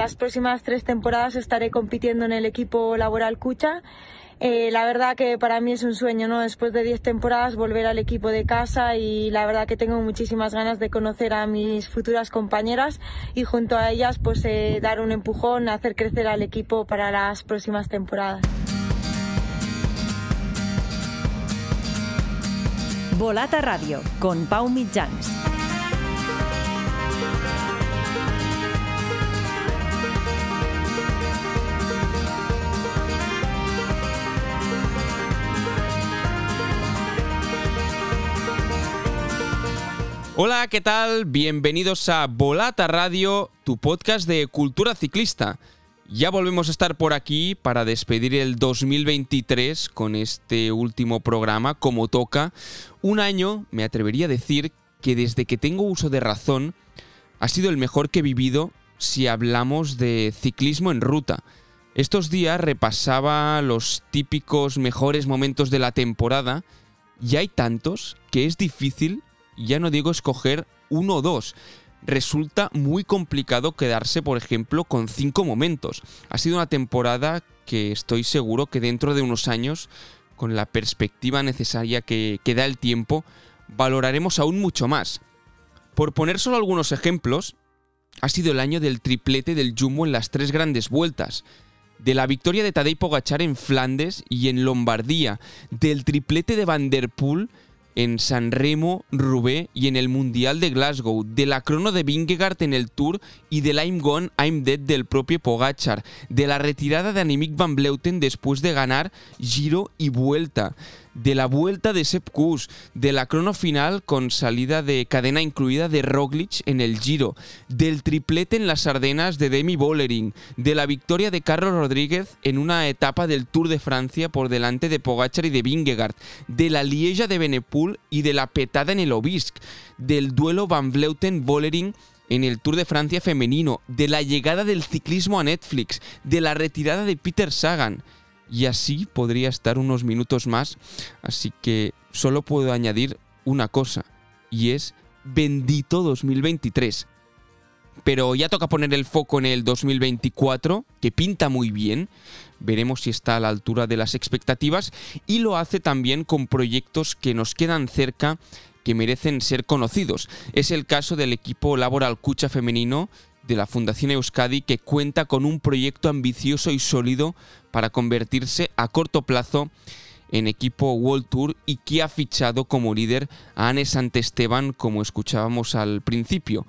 las próximas tres temporadas estaré compitiendo en el equipo laboral Cucha. Eh, la verdad que para mí es un sueño, ¿no? Después de diez temporadas volver al equipo de casa y la verdad que tengo muchísimas ganas de conocer a mis futuras compañeras y junto a ellas pues eh, dar un empujón, hacer crecer al equipo para las próximas temporadas. Volata Radio con Pau. Hola, ¿qué tal? Bienvenidos a Volata Radio, tu podcast de cultura ciclista. Ya volvemos a estar por aquí para despedir el 2023 con este último programa, como toca. Un año, me atrevería a decir, que desde que tengo uso de razón, ha sido el mejor que he vivido si hablamos de ciclismo en ruta. Estos días repasaba los típicos mejores momentos de la temporada y hay tantos que es difícil ya no digo escoger uno o dos. Resulta muy complicado quedarse, por ejemplo, con cinco momentos. Ha sido una temporada que estoy seguro que dentro de unos años, con la perspectiva necesaria que, da el tiempo, valoraremos aún mucho más. Por poner solo algunos ejemplos, ha sido el año del triplete del Jumbo en las tres grandes vueltas, de la victoria de Tadej Pogachar en Flandes y en Lombardía, del triplete de Van en San Remo, Roubaix y en el Mundial de Glasgow, de la crono de Vingegaard en el Tour y del I'm Gone, I'm Dead del propio Pogachar, de la retirada de Annemiek van Bleuten después de ganar Giro y Vuelta, de la vuelta de Sepp Kuss, de la crono final con salida de cadena incluida de Roglic en el Giro, del triplete en las Ardenas de Demi Bollering, de la victoria de Carlos Rodríguez en una etapa del Tour de Francia por delante de Pogachar y de Vingegaard, de la Lieja de Benepool y de la petada en el Obisque, del duelo Van Vleuten-Bollering en el Tour de Francia femenino, de la llegada del ciclismo a Netflix, de la retirada de Peter Sagan, y así podría estar unos minutos más, así que solo puedo añadir una cosa, y es bendito 2023. Pero ya toca poner el foco en el 2024, que pinta muy bien. Veremos si está a la altura de las expectativas y lo hace también con proyectos que nos quedan cerca que merecen ser conocidos. Es el caso del equipo Laboral Cucha femenino de la Fundación Euskadi que cuenta con un proyecto ambicioso y sólido para convertirse a corto plazo en equipo World Tour y que ha fichado como líder a Anne Santesteban como escuchábamos al principio.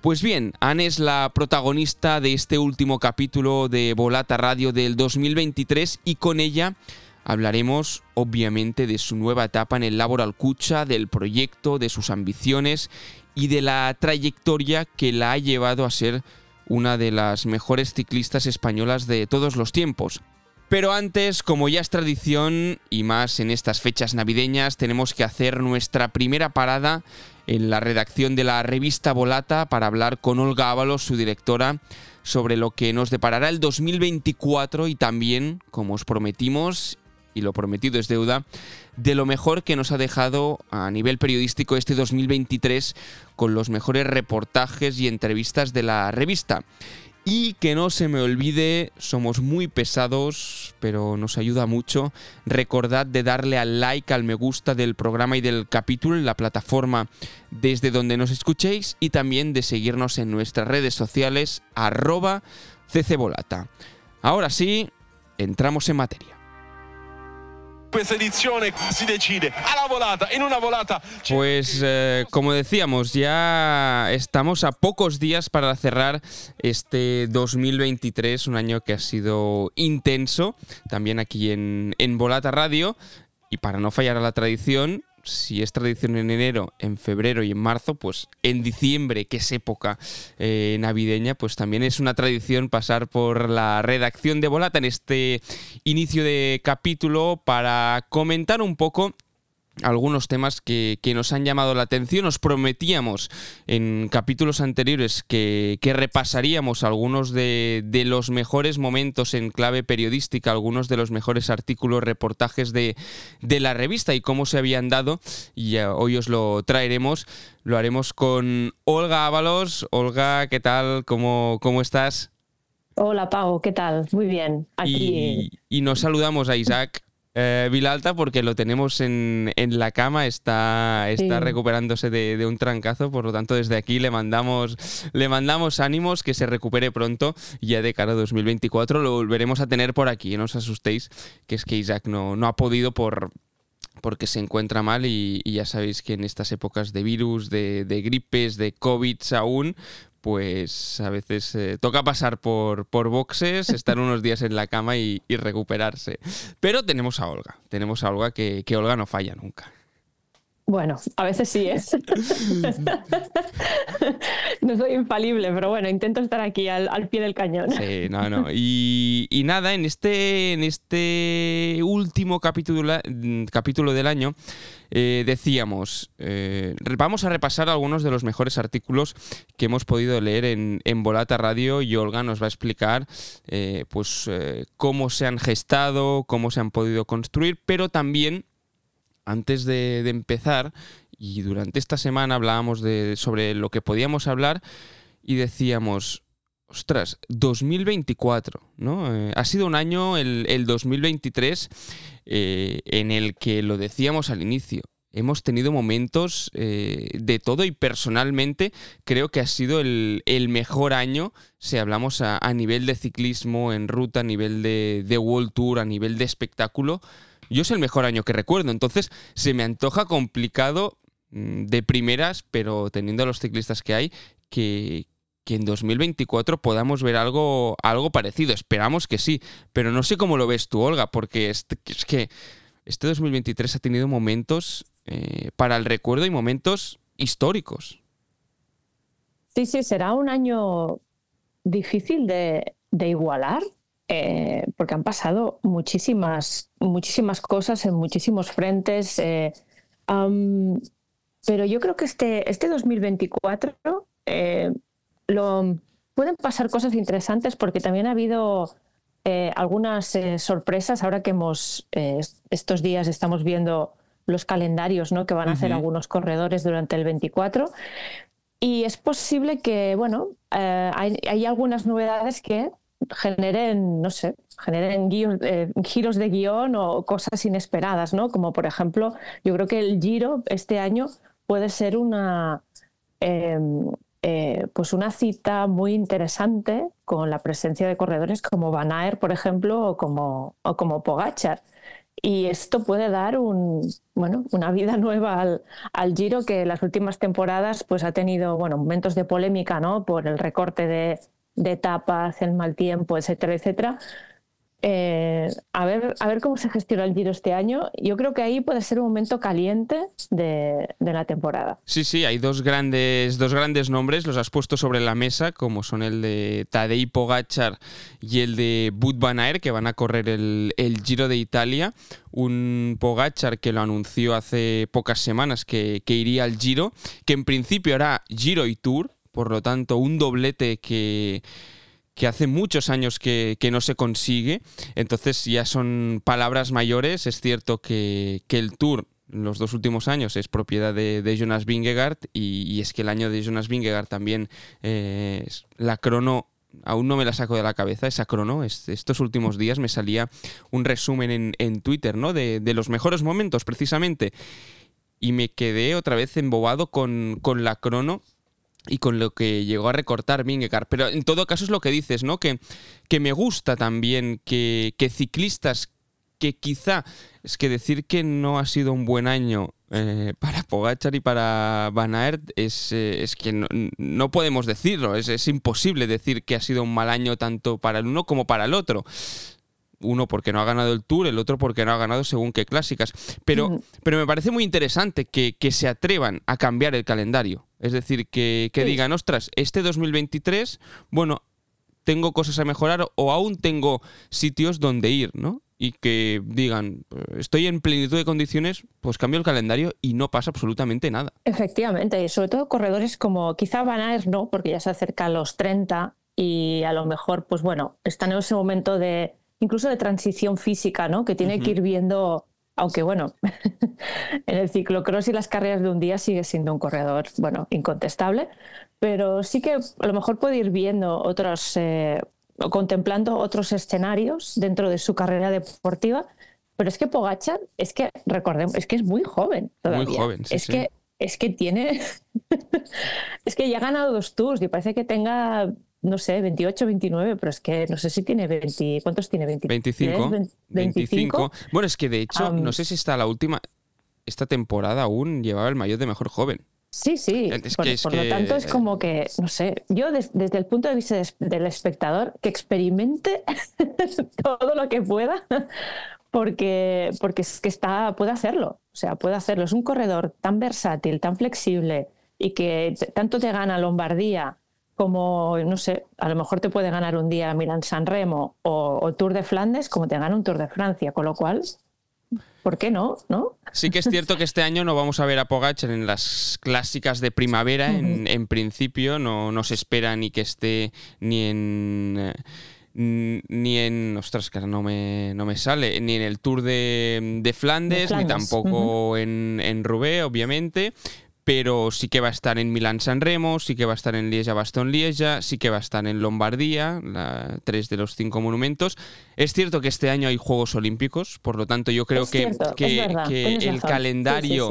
Pues bien, Anne es la protagonista de este último capítulo de Volata Radio del 2023 y con ella hablaremos obviamente de su nueva etapa en el Laboral Cucha, del proyecto, de sus ambiciones y de la trayectoria que la ha llevado a ser una de las mejores ciclistas españolas de todos los tiempos. Pero antes, como ya es tradición, y más en estas fechas navideñas, tenemos que hacer nuestra primera parada en la redacción de la revista Volata para hablar con Olga Ábalos, su directora, sobre lo que nos deparará el 2024 y también, como os prometimos, y lo prometido es deuda, de lo mejor que nos ha dejado a nivel periodístico este 2023 con los mejores reportajes y entrevistas de la revista. Y que no se me olvide, somos muy pesados, pero nos ayuda mucho. Recordad de darle al like, al me gusta del programa y del capítulo en la plataforma desde donde nos escuchéis y también de seguirnos en nuestras redes sociales arroba ccbolata. Ahora sí, entramos en materia. Pues eh, como decíamos, ya estamos a pocos días para cerrar este 2023, un año que ha sido intenso, también aquí en, en Volata Radio. Y para no fallar a la tradición, si es tradición en enero, en febrero y en marzo, pues en diciembre, que es época eh, navideña, pues también es una tradición pasar por la redacción de Volata en este inicio de capítulo para comentar un poco algunos temas que, nos han llamado la atención. Os prometíamos en capítulos anteriores que, repasaríamos algunos de, los mejores momentos en clave periodística, algunos de los mejores artículos, reportajes de, la revista y cómo se habían dado. Y hoy os lo traeremos. Lo haremos con Olga Ábalos. Olga, ¿qué tal? ¿Cómo, cómo estás? Hola Pau, ¿qué tal? Muy bien. Aquí... Y, nos saludamos a Isaac. Eh, Vilalta porque lo tenemos en, la cama, está, está recuperándose de, un trancazo, por lo tanto desde aquí le mandamos, le mandamos ánimos, que se recupere pronto ya de cara a 2024 lo volveremos a tener por aquí, no os asustéis, que es que Isaac no, no ha podido por, porque se encuentra mal y, ya sabéis que en estas épocas de virus, de, de gripes, de COVID aún, pues a veces eh, toca pasar por, por boxes, estar unos días en la cama y, recuperarse. Pero tenemos a Olga, tenemos a Olga que, que Olga no falla nunca. Bueno, a veces sí es. no soy infalible, pero bueno, intento estar aquí al, pie del cañón. Sí, no, no. Y, nada, en este, en este último capítulo, capítulo del año eh, decíamos, eh, vamos a repasar algunos de los mejores artículos que hemos podido leer en, en Volata Radio y Olga nos va a explicar eh, pues, cómo se han gestado, cómo se han podido construir, pero también antes de, empezar y durante esta semana hablábamos de, sobre lo que podíamos hablar y decíamos, ostras, 2024, ¿no? Eh, ha sido un año, el, 2023, eh, en el que lo decíamos al inicio. Hemos tenido momentos eh, de todo y personalmente creo que ha sido el, mejor año si hablamos a, nivel de ciclismo en ruta, a nivel de, de World Tour, a nivel de espectáculo yo es el mejor año que recuerdo, entonces se me antoja complicado mm, de primeras, pero teniendo a los ciclistas que hay, que, en 2024 podamos ver algo, algo parecido. Esperamos que sí, pero no sé cómo lo ves tú, Olga, porque es, que este 2023 ha tenido momentos eh, para el recuerdo y momentos históricos. Sí, sí, será un año difícil de, igualar, eh, porque han pasado muchísimas, muchísimas cosas en muchísimos frentes. Eh, pero yo creo que este, este 2024 eh, lo, pueden pasar cosas interesantes porque también ha habido algunas sorpresas ahora que hemos, estos días estamos viendo los calendarios ¿no? que van a hacer algunos corredores durante el 24. Y es posible que, bueno, hay, hay, algunas novedades que generen, no sé, generen eh, giros de guion o cosas inesperadas, ¿no? Como por ejemplo, yo creo que el Giro este año puede ser una, em, eh, pues una cita muy interesante con la presencia de corredores como Van Aert, por ejemplo, o como, o como Pogachar. Y esto puede dar un, bueno, una vida nueva al, al, Giro que las últimas temporadas pues, ha tenido bueno, momentos de polémica ¿no? por el recorte de, de etapas, el mal tiempo, etcétera, etcétera. Eh, a, ver, a ver cómo se gestiona el Giro este año. Yo creo que ahí puede ser un momento caliente de, la temporada. Sí, sí, hay dos grandes, dos grandes nombres, los has puesto sobre la mesa, como son el de Tadej Pogachar y el de Bud Van que van a correr el, el Giro de Italia. Un Pogachar que lo anunció hace pocas semanas que, que iría al Giro, que en principio hará Giro y Tour, por lo tanto, un doblete que, que hace muchos años que, no se consigue. Entonces ya son palabras mayores. Es cierto que, el Tour los dos últimos años es propiedad de, Jonas Vingegaard y, es que el año de Jonas Vingegaard también eh, la crono aún no me la saco de la cabeza esa crono. estos últimos días me salía un resumen en, Twitter, ¿no? De, de, los mejores momentos, precisamente. Y me quedé otra vez embobado con, con la crono y con lo que llegó a recortar Vingegaard. Pero en todo caso es lo que dices, ¿no? Que, que me gusta también que, ciclistas que quizá, es que decir que no ha sido un buen año eh, para Pogachar y para Van Aert es, eh, es que no, podemos decirlo, es, es, imposible decir que ha sido un mal año tanto para el uno como para el otro uno porque no ha ganado el Tour, el otro porque no ha ganado según qué clásicas. Pero, pero me parece muy interesante que, se atrevan a cambiar el calendario. Es decir, que, digan, ostras, este 2023, bueno, tengo cosas a mejorar o aún tengo sitios donde ir, ¿no? Y que digan, estoy en plenitud de condiciones, pues cambio el calendario y no pasa absolutamente nada. Efectivamente, y sobre todo corredores como quizá Van Aert no, porque ya se acerca a los 30 y a lo mejor, pues bueno, están en ese momento de incluso de transición física, ¿no? Que tiene que ir viendo, aunque bueno, en el ciclocross y las carreras de un día sigue siendo un corredor, bueno, incontestable, pero sí que a lo mejor puede ir viendo otros, eh, contemplando otros escenarios dentro de su carrera deportiva. Pero es que Pogachar, es que recordemos, es que es muy joven todavía. Muy joven, sí, es que es que tiene, es que ya ha ganado dos tours y parece que tenga, no sé, 28, 29, pero es que no sé si tiene 20, ¿cuántos tiene? 20, 25, 25. Bueno, es que de hecho, no sé si está la última, esta temporada aún llevaba el mayor de mejor joven. Sí, sí. por, lo tanto, es como que, no sé, yo desde el punto de vista del espectador, que experimente todo lo que pueda, porque, porque es que está, puede hacerlo. O sea, puede hacerlo. Es un corredor tan versátil, tan flexible y que tanto te gana Lombardía como, no sé, a lo mejor te puede ganar un día Milan San Remo o, o Tour de Flandes como te gana un Tour de Francia. Con lo cual, ¿Por qué no? ¿no? Sí que es cierto que este año no vamos a ver a Pogacar en las clásicas de primavera. en, principio no, no, se espera ni que esté ni en... Ni en. Ostras, que no me, no me sale. Ni en el Tour de, Flandes, ni tampoco en, en Roubaix, obviamente pero sí que va a estar en Milán San Remo, sí que va a estar en Lieja Bastón Lieja, sí que va a estar en Lombardía, la, tres de los cinco monumentos. Es cierto que este año hay Juegos Olímpicos, por lo tanto yo creo que, que, el calendario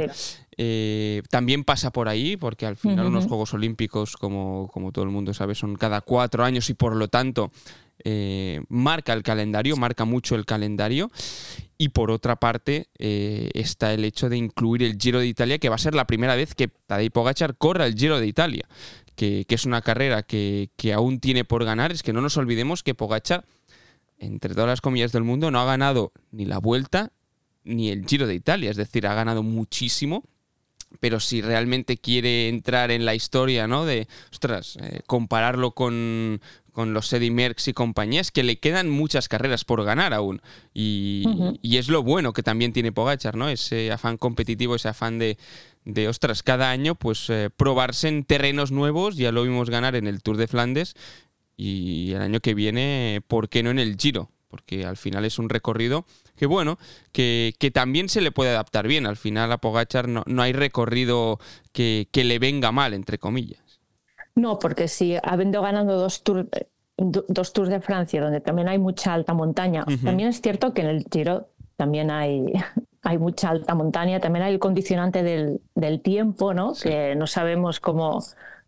eh, también pasa por ahí, porque al final unos Juegos Olímpicos, como, como todo el mundo sabe, son cada cuatro años y por lo tanto eh, marca el calendario, marca mucho el calendario. Y por otra parte eh, está el hecho de incluir el Giro de Italia, que va a ser la primera vez que Tadej Pogachar corra el Giro de Italia, que, es una carrera que, aún tiene por ganar. Es que no nos olvidemos que Pogachar, entre todas las comillas del mundo, no ha ganado ni la Vuelta ni el Giro de Italia, es decir, ha ganado muchísimo pero si realmente quiere entrar en la historia, ¿no? De, ostras, eh, compararlo con, con los Eddie Merckx y compañías, que le quedan muchas carreras por ganar aún. Y, es lo bueno que también tiene Pogachar, ¿no? Ese afán competitivo, ese afán de, de ostras, cada año, pues eh, probarse en terrenos nuevos, ya lo vimos ganar en el Tour de Flandes, y el año que viene, ¿por qué no en el Giro? Porque al final es un recorrido que bueno, que, también se le puede adaptar bien. Al final a Pogachar no, no hay recorrido que, que le venga mal, entre comillas. No, porque si habiendo ganado dos tours, dos tours de Francia, donde también hay mucha alta montaña, también es cierto que en el Giro también hay, hay mucha alta montaña, también hay el condicionante del, del tiempo, ¿no? Que no sabemos cómo,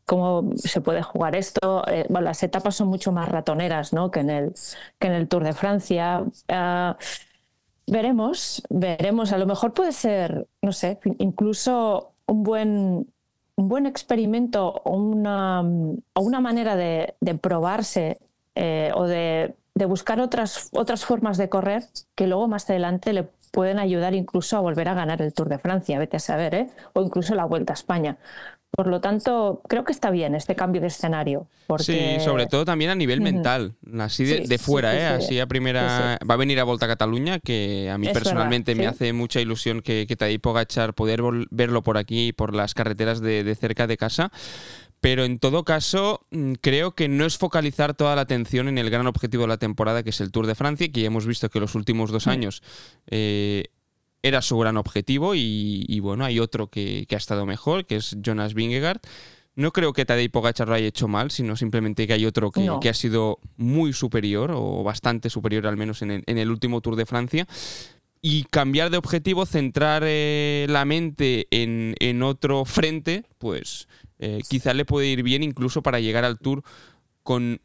cómo se puede jugar esto. Eh, bueno, las etapas son mucho más ratoneras ¿no? que, en el, que en el Tour de Francia. Ah, veremos, veremos. A lo mejor puede ser, no sé, incluso un buen un buen experimento o una, una manera de, probarse eh, o de, buscar otras, otras formas de correr que luego más adelante le pueden ayudar incluso a volver a ganar el Tour de Francia, vete a saber, ¿eh? o incluso la Vuelta a España. Por lo tanto, creo que está bien este cambio de escenario. Sí, sobre todo también a nivel mental, así de, fuera, ¿eh? así a primera... Va a venir a Volta a Cataluña, que a mí personalmente me hace mucha ilusión que, que Tadej Pogachar poder verlo por aquí, por las carreteras de, cerca de casa. Pero en todo caso, mm, creo que no es focalizar toda la atención en el gran objetivo de la temporada, que es el Tour de Francia, que ya hemos visto que los últimos dos años eh, era su gran objetivo y, bueno, hay otro que, ha estado mejor, que es Jonas Vingegaard. No creo que Tadej Pogacar lo haya hecho mal, sino simplemente que hay otro que, ha sido muy superior o bastante superior al menos en el, último Tour de Francia. Y cambiar de objetivo, centrar eh, la mente en, otro frente, pues eh, quizá le puede ir bien incluso para llegar al Tour con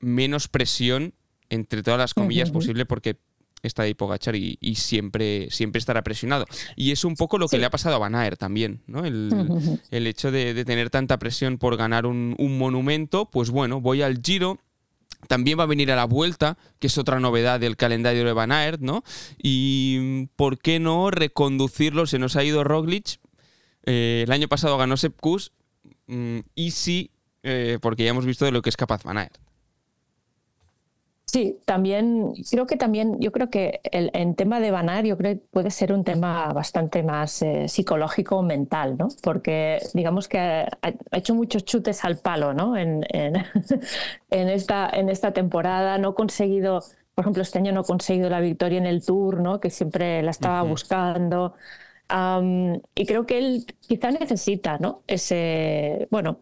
menos presión, entre todas las comillas, posible, porque está de Pogachar y, siempre, siempre estará presionado. Y es un poco lo que le ha pasado a Van Aert también, ¿no? El, hecho de, tener tanta presión por ganar un, monumento, pues bueno, voy al Giro, también va a venir a la vuelta, que es otra novedad del calendario de Van Aert, ¿no? Y ¿por qué no reconducirlo? Se nos ha ido Roglic. Eh, el año pasado ganó Sepp mm, y sí, eh, porque ya hemos visto de lo que es capaz Van Aert. Sí, también creo que también, yo creo que el, en tema de Banar, yo creo que puede ser un tema bastante más eh, psicológico mental, ¿no? Porque digamos que ha, hecho muchos chutes al palo, ¿no? En, en, esta, en esta temporada, no ha conseguido, por ejemplo, este año no ha conseguido la victoria en el Tour, ¿no? Que siempre la estaba buscando. y creo que él quizá necesita, ¿no? Ese, bueno,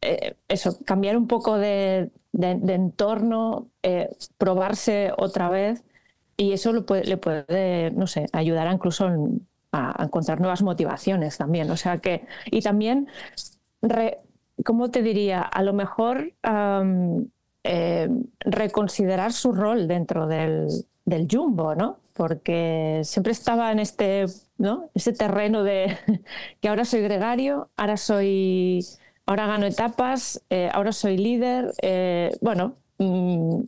eh, eso, cambiar un poco de entorno, eh, probarse otra vez y eso le puede, le puede no sé, ayudar incluso a encontrar nuevas motivaciones también. O sea que, y también, ¿cómo te diría? A lo mejor eh, reconsiderar su rol dentro del, del jumbo, ¿no? Porque siempre estaba en este, ¿no? Ese terreno de que ahora soy gregario, ahora soy, ahora gano etapas, eh, ahora soy líder. Eh, bueno, mm,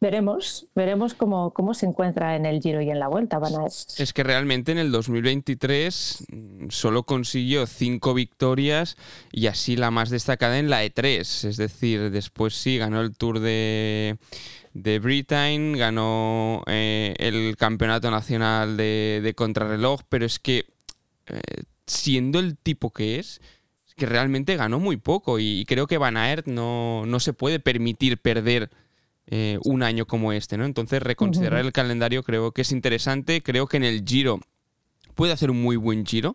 veremos, veremos cómo, cómo se encuentra en el Giro y en la Vuelta. Es que realmente en el 2023 mm, solo consiguió cinco victorias y así la más destacada en la E3. Es decir, después sí ganó el Tour de de Britain, ganó eh, el campeonato nacional de, contrarreloj, pero es que siendo el tipo que es, que realmente ganó muy poco y creo que Van Aert no, no se puede permitir perder eh, un año como este, ¿no? Entonces reconsiderar el calendario creo que es interesante, creo que en el Giro puede hacer un muy buen Giro.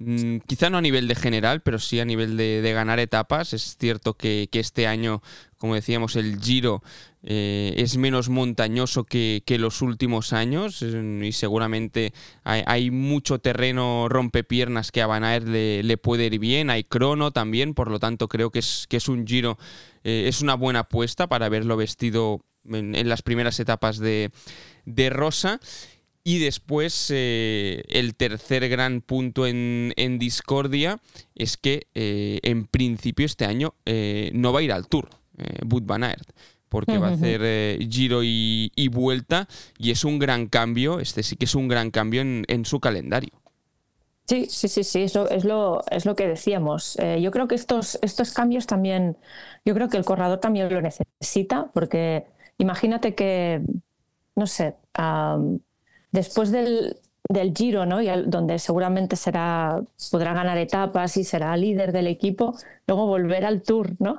Mm, quizá no a nivel de general, pero sí a nivel de, ganar etapas. Es cierto que, este año, como decíamos, el Giro eh, es menos montañoso que, los últimos años y seguramente hay, mucho terreno rompepiernas que a Van le, puede ir bien. Hay crono también, por lo tanto creo que es, un Giro, eh, es una buena apuesta para haberlo vestido en, las primeras etapas de Rosa. Y después eh, el tercer gran punto en, discordia es que eh, en principio este año eh, no va a ir al Tour, Bud Van Aert, porque va a hacer giro y, vuelta y es un gran cambio, este sí que es un gran cambio en, su calendario. Sí, sí, sí, sí, eso es lo, es lo que decíamos. yo creo que estos, estos cambios también, yo creo que el corredor también lo necesita, porque imagínate que, no sé, después del, Giro, ¿no? Y donde seguramente será, podrá ganar etapas y será líder del equipo, luego volver al Tour, ¿no?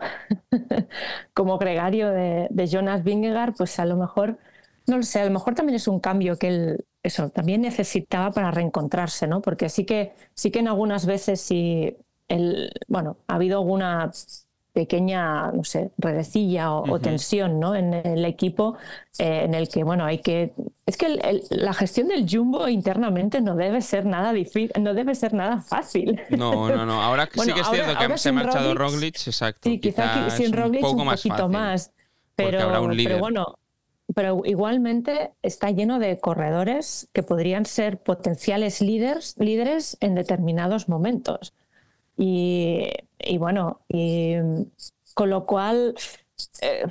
Como gregario de, Jonas Vingegaard, pues a lo mejor, no lo sé, a lo mejor también es un cambio que él, eso, también necesitaba para reencontrarse, ¿no? Porque sí que, sí que en algunas veces sí, el, bueno, ha habido alguna pequeña, no sé, redecilla o, tensión ¿no? en el equipo eh, en el que, bueno, hay que... Es que la gestión del jumbo internamente no debe ser nada difícil, no debe ser nada fácil. No, no, no. Ahora sí que es cierto que se ha marchado Roglic, exacto. Sí, quizá, sin Roglic un, poquito más. Pero, pero bueno, pero igualmente está lleno de corredores que podrían ser potenciales líderes, líderes en determinados momentos. Y, bueno, y, con lo cual, eh,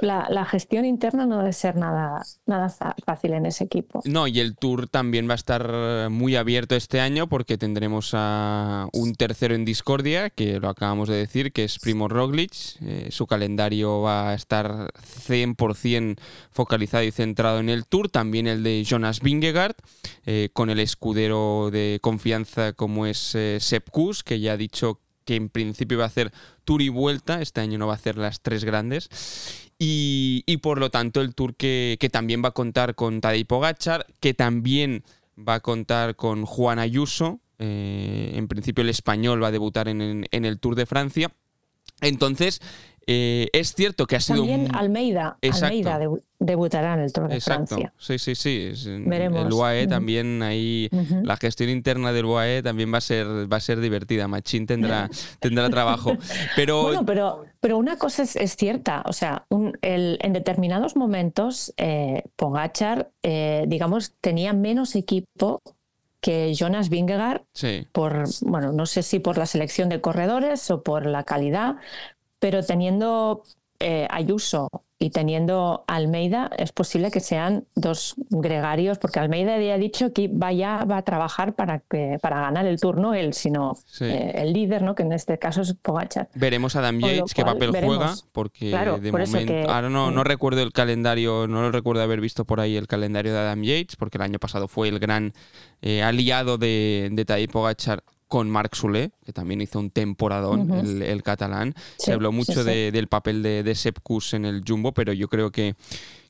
la, gestión interna no debe ser nada, nada fácil en ese equipo. No, y el Tour también va a estar muy abierto este año porque tendremos a un tercero en discordia, que lo acabamos de decir, que es Primo Roglic. Eh, su calendario va a estar 100% focalizado y centrado en el Tour. También el de Jonas Vingegaard. Eh, con el escudero de confianza como es eh, Sepp que ya ha dicho que en principio va a hacer tour y vuelta, este año no va a hacer las tres grandes. Y, por lo tanto el tour que, también va a contar con Tadej Pogachar, que también va a contar con Juan Ayuso, eh, en principio el español va a debutar en el Tour de Francia. Entonces, eh, es cierto que ha sido. También Almeida, Almeida debutará en el Tour de Exacto. Francia. Sí, sí, sí. Veremos. El UAE también ahí. La gestión interna del UAE también va a ser, va a ser divertida. Machín tendrá, tendrá trabajo. Pero... Bueno, pero, pero una cosa es, cierta. O sea, en determinados momentos, eh, Pogachar, eh, digamos, tenía menos equipo que Jonas Vingegaard, por, bueno, no sé si por la selección de corredores o por la calidad, pero teniendo eh, Ayuso y teniendo Almeida, es posible que sean dos gregarios, porque Almeida ya ha dicho que vaya, va a trabajar para, que, para ganar el turno él, sino eh, el líder, ¿no? que en este caso es Pogachar. Veremos a Adam Yates qué papel juega, porque de momento. ahora no, no recuerdo el calendario, no lo recuerdo haber visto por ahí el calendario de Adam Yates, porque el año pasado fue el gran eh, aliado de, de Tadej Pogachar con Marc Soler, que también hizo un temporadón, el, catalán. Se habló mucho del papel de, de Sepp en el Jumbo, pero yo creo que,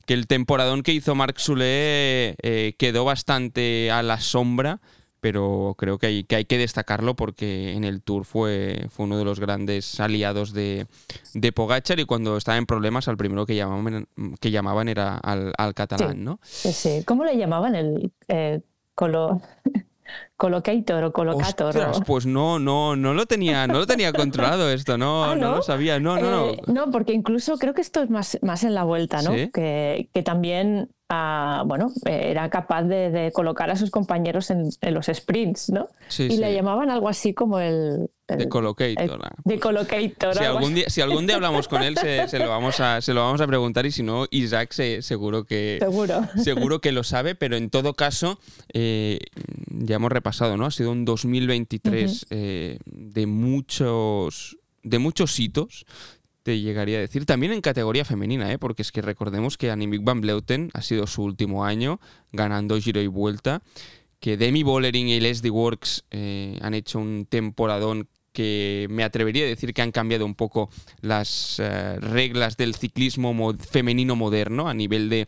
que el temporadón que hizo Marc Soler eh, quedó bastante a la sombra pero creo que hay, que hay que destacarlo porque en el Tour fue, fue uno de los grandes aliados de, de Pogachar y cuando estaba en problemas al primero que llamaban, que llamaban era al, catalán, ¿no? Sí. ¿Cómo le llamaban el eh, colo... Colocator o Colocator. Pues no, no, no lo tenía, no lo tenía controlado esto, no, ah, no? lo sabía, no, no, no. Eh, no, porque incluso creo que esto es más, más en la vuelta, ¿no? Que, que, también bueno, era capaz de, colocar a sus compañeros en, los sprints, ¿no? y le llamaban algo así como el... de Colocator. de Colocator. Si algún, día, si algún día hablamos con él, se, lo vamos a, se lo vamos a preguntar y si no, Isaac seguro, que, seguro. seguro que lo sabe, pero en todo caso, eh, ya hemos repasado, ¿no? Ha sido un 2023 eh, de muchos de muchos hitos te llegaría a decir. También en categoría femenina, ¿eh? porque es que recordemos que Annemiek van Bleuten ha sido su último año ganando Giro y Vuelta, que Demi Bollering y Leslie Works eh, han hecho un temporadón que me atrevería a decir que han cambiado un poco las eh, reglas del ciclismo femenino moderno a nivel de,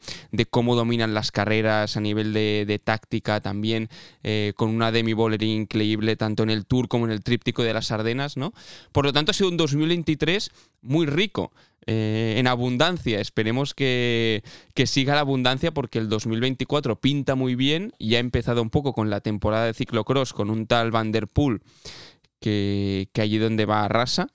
cómo dominan las carreras, a nivel de, táctica también, eh, con una Demi Boller increíble tanto en el Tour como en el tríptico de las Ardenas, ¿no? Por lo tanto ha sido un 2023 muy rico. Eh, en abundancia. Esperemos que, que, siga la abundancia porque el 2024 pinta muy bien y ha empezado un poco con la temporada de ciclocross con un tal Van Der Poel que, allí donde va a Rasa.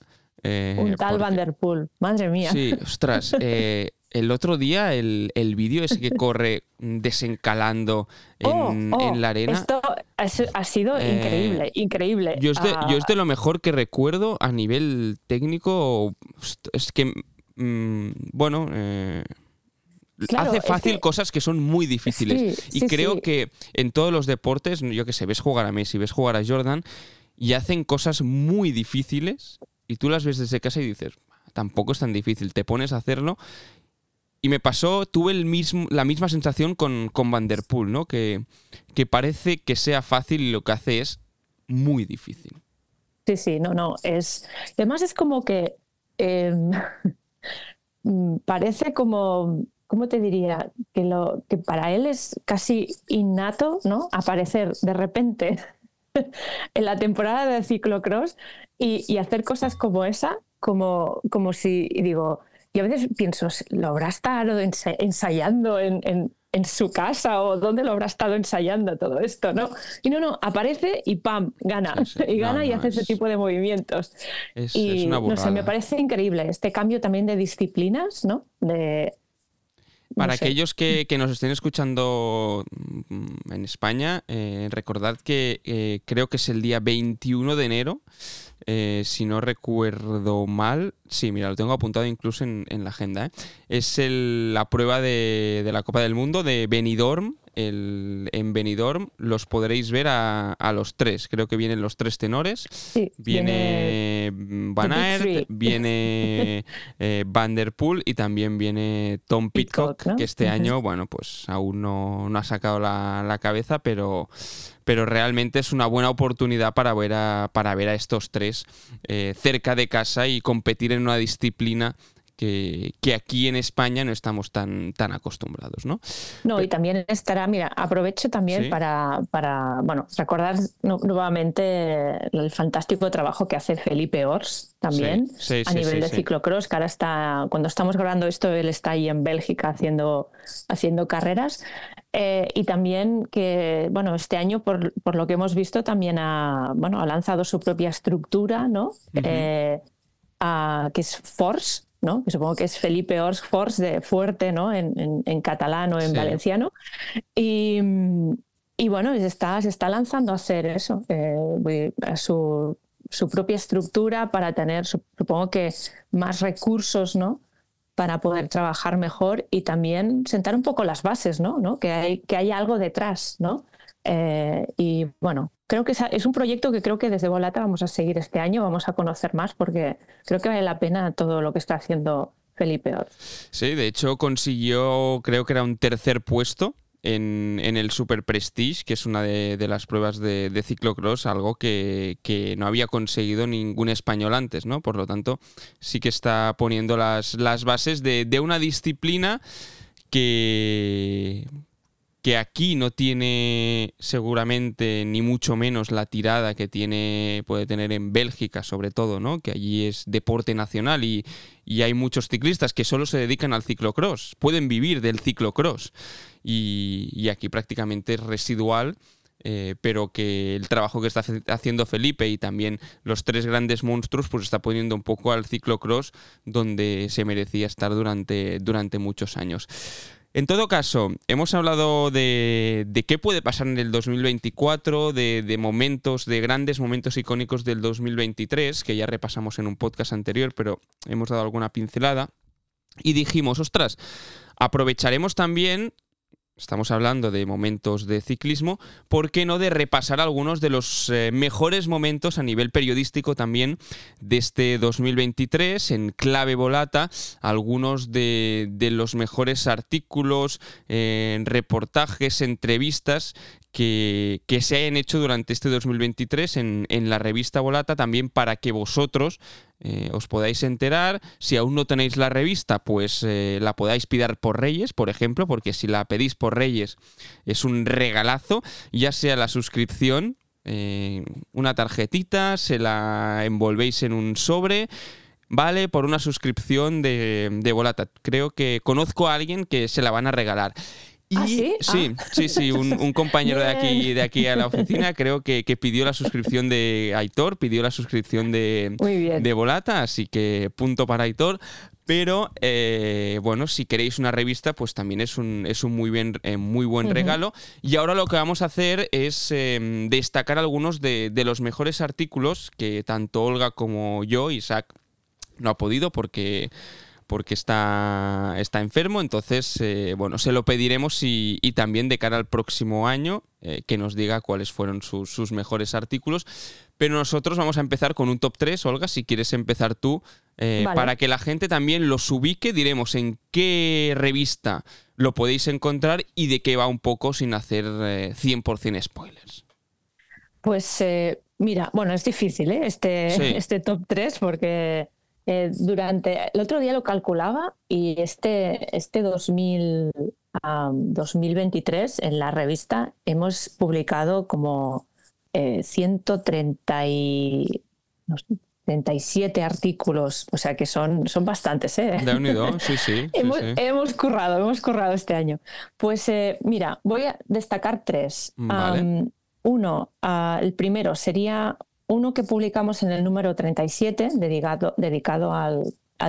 Eh, un tal Van Der Poel, madre mía. Sí, ostras. Eh, el otro día el, el vídeo ese que corre desencalando en, oh, oh, la arena. Esto ha, sido eh, increíble, increíble. Yo es, de, yo es, de, lo mejor que recuerdo a nivel técnico. Es que, mm, bueno, hace fácil cosas que son muy difíciles. y creo que en todos los deportes, yo que sé, ves jugar a Messi, ves jugar a Jordan, y hacen cosas muy difíciles y tú las ves desde casa y dices, tampoco es tan difícil, te pones a hacerlo. Y me pasó, tuve el mismo, la misma sensación con, con Van Der Poel, ¿no? Que, que parece que sea fácil y lo que hace es muy difícil. Sí, sí, no, no. Es, además es como que em, parece como, ¿cómo te diría? Que, lo, que para él es casi innato, ¿no? Aparecer de repente en la temporada de ciclocross y, hacer cosas como esa, como, como si, digo, y a veces pienso, ¿lo habrá estado ensayando en, en, su casa o dónde lo habrá estado ensayando todo esto? ¿no? Y no, no, aparece y ¡pam! gana. Y gana y hace ese tipo de movimientos. y no sé, me parece increíble este cambio también de disciplinas, ¿no? De, para aquellos que, nos estén escuchando mm, en España, eh, recordad que eh, creo que es el día 21 de enero, eh, si no recuerdo mal. Sí, mira, lo tengo apuntado incluso en, la agenda. Es la prueba de, de, la Copa del Mundo de Benidorm el, en Benidorm los podréis ver a, los tres. Creo que vienen los tres tenores. viene, Van Aert, viene eh, Van Der Poel y también viene Tom Pitcock, que este año, bueno, pues aún no, ha sacado la, cabeza, pero, pero realmente es una buena oportunidad para ver a, para ver a estos tres eh, cerca de casa y competir en una disciplina que, aquí en España no estamos tan, tan acostumbrados, ¿no? No, y también estará, mira, aprovecho también para, para, bueno, recordar nuevamente el fantástico trabajo que hace Felipe Ors también a nivel de ciclocross, que ahora está, cuando estamos grabando esto, él está ahí en Bélgica haciendo, haciendo carreras. Eh, y también que, bueno, este año, por, por, lo que hemos visto, también ha, bueno, ha lanzado su propia estructura, ¿no? Eh, que es Force, ¿no? que supongo que es Felipe Ors Force de fuerte ¿no? en, en, catalán o en valenciano. Y, y, bueno, se está, se está lanzando a hacer eso, eh, su, su, propia estructura para tener, supongo que, más recursos ¿no? para poder trabajar mejor y también sentar un poco las bases, ¿no? ¿No? Que, hay, que hay algo detrás. ¿no? Eh, y bueno, creo que es un proyecto que creo que desde Volata vamos a seguir este año, vamos a conocer más porque creo que vale la pena todo lo que está haciendo Felipe. Sí, de hecho consiguió, creo que era un tercer puesto en, el Super Prestige, que es una de, las pruebas de, ciclocross, algo que, no había conseguido ningún español antes, ¿no? Por lo tanto, sí que está poniendo las, las bases de, de una disciplina que, que aquí no tiene seguramente ni mucho menos la tirada que tiene puede tener en Bélgica sobre todo, ¿no? Que allí es deporte nacional y, hay muchos ciclistas que solo se dedican al ciclocross, pueden vivir del ciclocross y, y aquí prácticamente es residual. Eh, pero que el trabajo que está haciendo Felipe y también los tres grandes monstruos pues está poniendo un poco al ciclocross donde se merecía estar durante, durante muchos años. En todo caso, hemos hablado de, qué puede pasar en el 2024, de, momentos, de grandes momentos icónicos del 2023, que ya repasamos en un podcast anterior, pero hemos dado alguna pincelada. Y dijimos, ostras, aprovecharemos también estamos hablando de momentos de ciclismo, ¿por qué no de repasar algunos de los eh, mejores momentos a nivel periodístico también de este 2023 en clave volata? Algunos de, los mejores artículos, eh, reportajes, entrevistas que, se hayan hecho durante este 2023 en, en la revista Volata, también para que vosotros eh, os podáis enterar. Si aún no tenéis la revista, pues eh, la podáis pedir por Reyes, por ejemplo, porque si la pedís por Reyes es un regalazo, ya sea la suscripción, eh, una tarjetita, se la envolvéis en un sobre. Vale por una suscripción de, de Volata. Creo que conozco a alguien que se la van a regalar. ¿Ah, sí? Sí, ah. sí, sí, un, compañero de aquí, de aquí a la oficina creo que, pidió la suscripción de Aitor, pidió la suscripción de, de Volata, así que punto para Aitor. Pero eh, bueno, si queréis una revista, pues también es un, es un muy, bien, eh, muy buen regalo. Y ahora lo que vamos a hacer es em, destacar algunos de, de los mejores artículos que tanto Olga como yo, Isaac, no ha podido porque porque está, está enfermo, entonces, eh, bueno, se lo pediremos y, también de cara al próximo año eh, que nos diga cuáles fueron sus, mejores artículos. Pero nosotros vamos a empezar con un top 3, Olga, si quieres empezar tú, eh, para que la gente también los ubique, diremos en qué revista lo podéis encontrar y de qué va un poco sin hacer 100% spoilers. Pues mira, bueno, es difícil este, este top 3 porque eh, durante el otro día lo calculaba y este, este 2000, 2023 en la revista hemos publicado como 137 eh, artículos, o sea que son, son bastantes. ¿eh? De unido, sí, sí. hemos, currado, hemos currado este año. Pues eh, mira, voy a destacar tres. uno, ah, el primero sería uno que publicamos en el número 37, dedicado, dedicado al,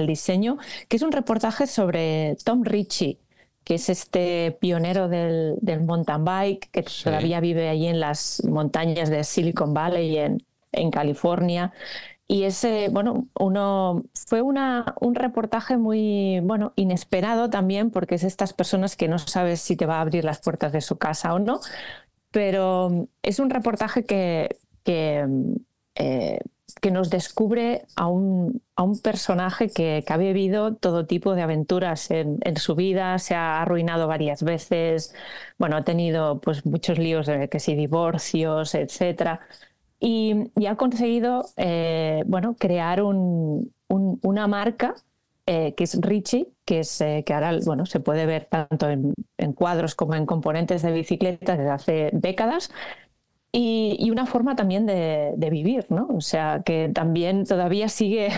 diseño, que es un reportaje sobre Tom Ritchie, que es este pionero del, mountain bike, que todavía vive allí en las montañas de Silicon Valley en, en California. Y ese, bueno, uno fue una, un reportaje muy, bueno, inesperado también, porque es estas personas que no sabes si te va a abrir las puertas de su casa o no, pero es un reportaje que, que eh, que nos descubre a un, a un personaje que, ha vivido todo tipo de aventuras en, su vida, se ha arruinado varias veces, bueno, ha tenido pues muchos líos de que si divorcios, etcétera, y, ha conseguido eh, bueno, crear una marca eh, que es Richie, que, es, que ahora bueno, se puede ver tanto en, en, cuadros como en componentes de bicicletas desde hace décadas, y, una forma también de, vivir, ¿no? O sea, que también todavía sigue,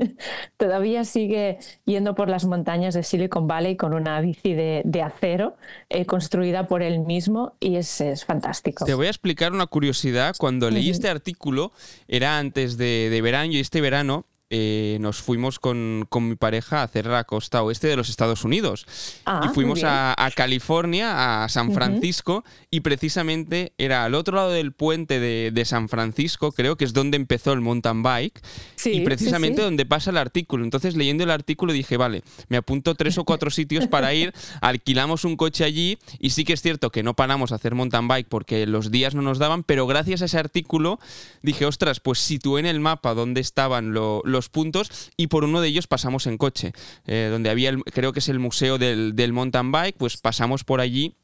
todavía sigue yendo por las montañas de Silicon Valley con una bici de, acero eh, construida por él mismo y es, es, fantástico. Te voy a explicar una curiosidad. Cuando leí este artículo, era antes de, de verano y este verano eh, nos fuimos con, mi pareja a hacer la costa oeste de los Estados Unidos. Ah, y fuimos a, California, a San Francisco, y precisamente era al otro lado del puente de, San Francisco, creo que es donde empezó el mountain bike, y precisamente donde pasa el artículo. Entonces, leyendo el artículo dije, vale, me apunto tres o cuatro sitios para ir, alquilamos un coche allí, y sí que es cierto que no paramos a hacer mountain bike porque los días no nos daban, pero gracias a ese artículo dije, ostras, pues situé en el mapa donde estaban los puntos y por uno de ellos pasamos en coche, eh, donde había, creo que es el museo del, mountain bike, pues pasamos por allí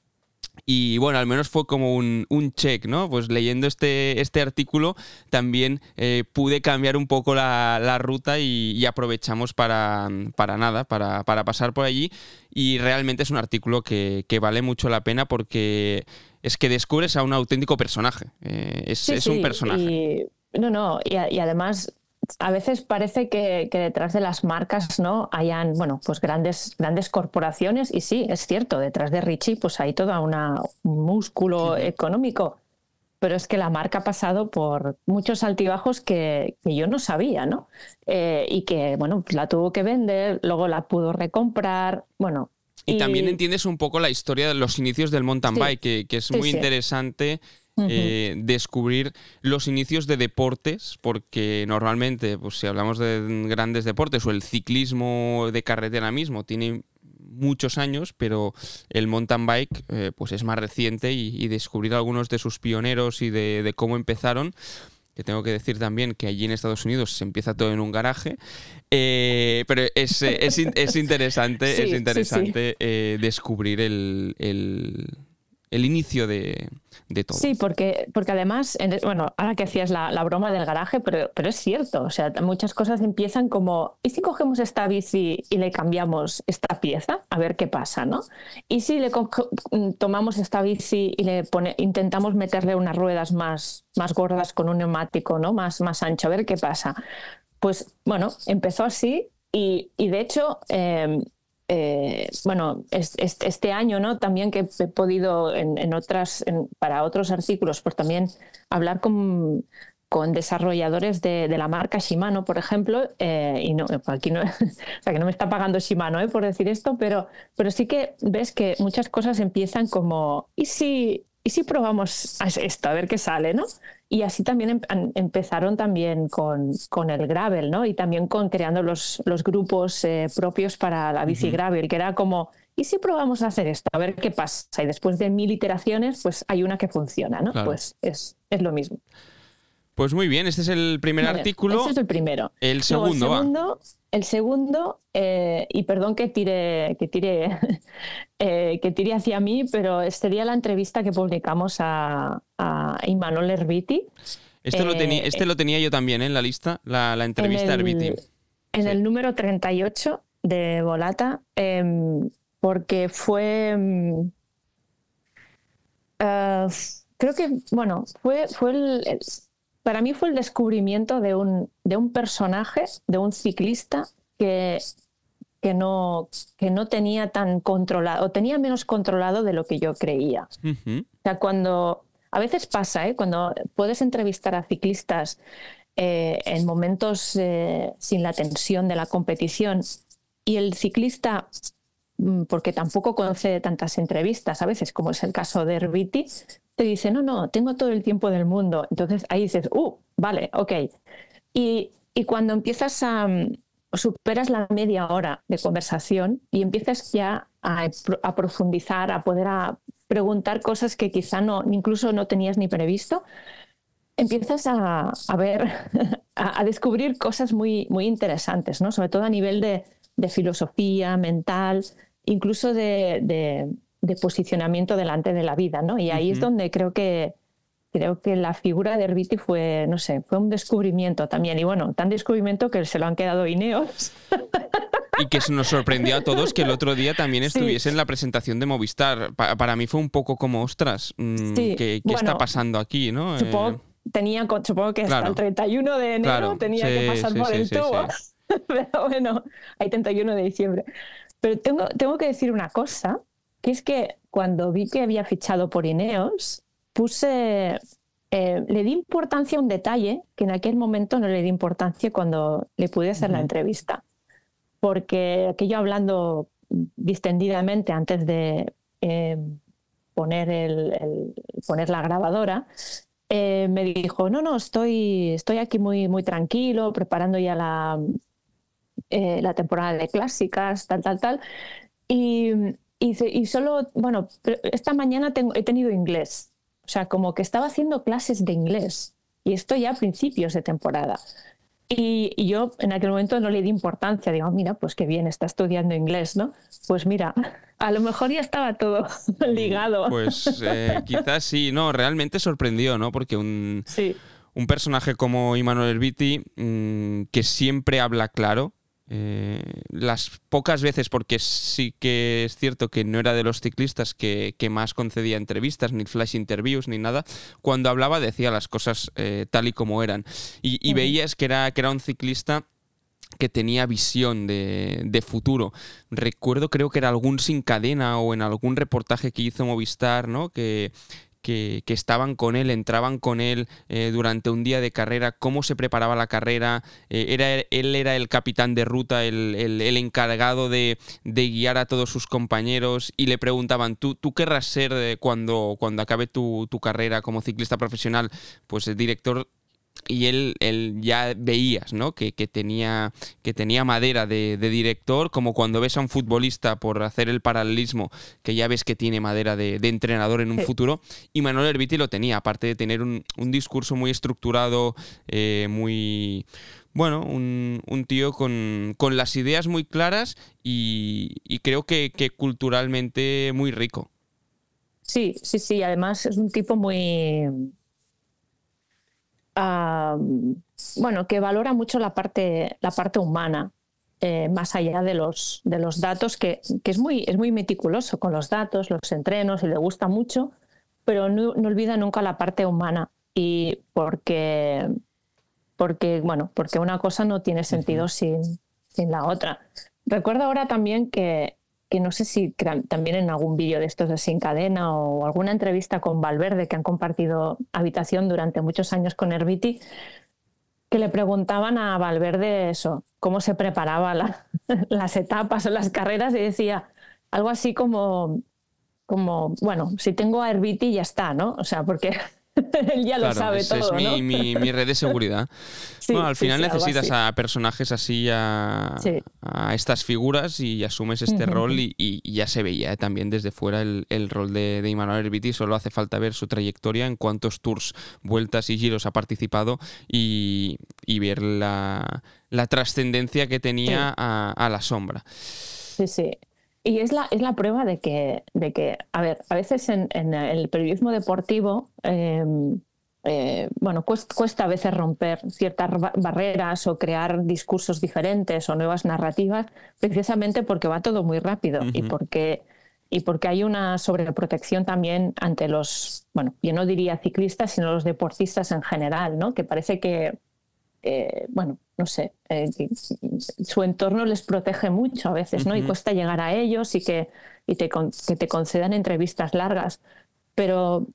Y bueno, al menos fue como un, un check, ¿no? Pues leyendo este, este artículo también eh, pude cambiar un poco la, la ruta y, aprovechamos para, para nada, para, para, pasar por allí. Y realmente es un artículo que, que, vale mucho la pena porque es que descubres a un auténtico personaje. Eh, es, es un personaje. no, no, y, y además a veces parece que, detrás de las marcas no hayan bueno pues grandes grandes corporaciones y sí es cierto detrás de Richie pues hay todo una, un músculo económico pero es que la marca ha pasado por muchos altibajos que, yo no sabía no eh, y que bueno pues la tuvo que vender luego la pudo recomprar bueno y, también entiendes un poco la historia de los inicios del mountain bike que, es muy interesante eh, descubrir los inicios de deportes, porque normalmente, pues si hablamos de grandes deportes o el ciclismo de carretera mismo, tiene muchos años, pero el mountain bike eh, pues es más reciente y, descubrir algunos de sus pioneros y de, cómo empezaron que tengo que decir también que allí en Estados Unidos se empieza todo en un garaje, eh, pero es, interesante, es interesante descubrir el, el inicio de, todo. Sí, porque, porque además, bueno, ahora que hacías la, broma del garaje, pero, pero es cierto, o sea, muchas cosas empiezan como, ¿y si cogemos esta bici y le cambiamos esta pieza? A ver qué pasa, ¿no? ¿Y si le tomamos esta bici y le pone, intentamos meterle unas ruedas más, más gordas con un neumático, ¿no? Más, más ancho, a ver qué pasa. Pues bueno, empezó así y, y de hecho... Eh, eh, bueno, este año, ¿no? También que he podido en, otras, para otros artículos, pues también hablar con, con desarrolladores de, la marca Shimano, por ejemplo, eh, y no, aquí no, o sea, que no me está pagando Shimano ¿eh? por decir esto, pero, pero sí que ves que muchas cosas empiezan como, ¿y si, ¿y si probamos esto? A ver qué sale, ¿no? Y así también em, empezaron también con, con, el gravel, ¿no? Y también con creando los, los grupos eh, propios para la bici gravel, que era como, ¿y si probamos a hacer esto? A ver qué pasa. Y después de mil iteraciones, pues hay una que funciona, ¿no? Pues es, es lo mismo. Pues muy bien, este es el primer artículo. Este es el primero. El segundo, el segundo, El segundo eh, y perdón que tire, que tire, eh, que tire hacia mí, pero sería la entrevista que publicamos a, a Imanol Herbiti. Este, lo tenía, este lo tenía yo también en la lista, la, entrevista a Herbiti. En el número 38 de Volata, em, porque fue. Em, eh, creo que, bueno, fue, fue el para mí fue el descubrimiento de un, de un personaje, de un ciclista que, que, no, que no tenía tan controlado, o tenía menos controlado de lo que yo creía. O sea, cuando, a veces pasa, ¿eh? cuando puedes entrevistar a ciclistas eh, en momentos eh, sin la tensión de la competición y el ciclista mm, porque tampoco concede tantas entrevistas a veces, como es el caso de Herbiti, te dice, no, no, tengo todo el tiempo del mundo. Entonces ahí dices, uh, vale, ok. Y, y cuando empiezas a, mm, superas la media hora de conversación y empiezas ya a, profundizar, a poder a preguntar cosas que quizá no, incluso no tenías ni previsto, empiezas a, a ver, a, descubrir cosas muy, muy interesantes, ¿no? sobre todo a nivel de, de filosofía mental, incluso de, de posicionamiento delante de la vida, ¿no? Y ahí es donde creo que creo que la figura de Herbiti fue, no sé, fue un descubrimiento también. Y bueno, tan descubrimiento que se lo han quedado Ineos. Y que se nos sorprendió a todos que el otro día también estuviese en la presentación de Movistar. para mí fue un poco como, ostras, mm, ¿qué, está pasando aquí? ¿no? Supongo, eh, tenía, supongo que hasta el 31 de enero tenía que pasar por el tubo. Pero bueno, hay 31 de diciembre. Pero tengo, tengo que decir una cosa, que es que cuando vi que había fichado por Ineos, puse, eh, le di importancia a un detalle que en aquel momento no le di importancia cuando le pude hacer la entrevista. Porque aquello hablando distendidamente antes de eh, poner, el, poner la grabadora, eh, me dijo, no, no, estoy, estoy aquí muy, muy tranquilo, preparando ya la, la temporada de clásicas, tal, tal, tal. Y, y, solo, bueno, esta mañana tengo, he tenido inglés. O sea, como que estaba haciendo clases de inglés. Y esto ya a principios de temporada. Y, yo en aquel momento no le di importancia. Digo, mira, pues qué bien, está estudiando inglés, ¿no? Pues mira, a lo mejor ya estaba todo ligado. Pues eh, quizás sí, no, realmente sorprendió, ¿no? Porque un, un personaje como Immanuel Herbiti, mm, que siempre habla claro, eh, las pocas veces, porque sí que es cierto que no era de los ciclistas que, más concedía entrevistas, ni flash interviews, ni nada, cuando hablaba decía las cosas eh, tal y como eran. Y, veías que era, que era un ciclista que tenía visión de, de, futuro. Recuerdo, creo que era algún sin cadena o en algún reportaje que hizo Movistar, ¿no? Que, que, estaban con él, entraban con él eh, durante un día de carrera, cómo se preparaba la carrera, eh, era, él era el capitán de ruta, el, encargado de, guiar a todos sus compañeros y le preguntaban, ¿tú, tú querrás ser eh, cuando, cuando acabe tu, tu, carrera como ciclista profesional? Pues el director y él, él, ya veías ¿no? que, tenía, que tenía madera de, director, como cuando ves a un futbolista por hacer el paralelismo, que ya ves que tiene madera de, entrenador en un futuro, y Manuel Herbiti lo tenía, aparte de tener un, discurso muy estructurado, eh, muy... Bueno, un, tío con, las ideas muy claras y, creo que, que culturalmente muy rico. Sí, sí, sí, además es un tipo muy bueno, que valora mucho la parte, la parte humana, eh, más allá de los, de los datos, que, es, muy, es muy meticuloso con los datos, los entrenos, y le gusta mucho, pero no, olvida nunca la parte humana. Y porque, porque, bueno, porque una cosa no tiene sentido sin, sin la otra. Recuerdo ahora también que que no sé si también en algún vídeo de estos de Sin Cadena o alguna entrevista con Valverde, que han compartido habitación durante muchos años con Herbiti, que le preguntaban a Valverde eso, cómo se preparaba las etapas o las carreras y decía algo así como, como, bueno, si tengo a Herbiti ya está, ¿no? O sea, porque Él ya lo sabe todo. Es mi, red de seguridad. bueno, al final necesitas a personajes así, a, estas figuras y asumes este rol y, ya se veía ¿eh? también desde fuera el, rol de, de Immanuel Herbiti. Solo hace falta ver su trayectoria, en cuántos tours, vueltas y giros ha participado y, ver la, trascendencia que tenía a, a la sombra. Sí, sí. Y es la, es la prueba de que, de que, a ver, a veces en, el periodismo deportivo, em, eh, bueno, cuesta, a veces romper ciertas barreras o crear discursos diferentes o nuevas narrativas, precisamente porque va todo muy rápido y porque y porque hay una sobreprotección también ante los, bueno, yo no diría ciclistas, sino los deportistas en general, ¿no? Que parece que, eh, bueno, no sé, eh, su entorno les protege mucho a veces, ¿no? Y cuesta llegar a ellos y que, y te, que te concedan entrevistas largas. Pero,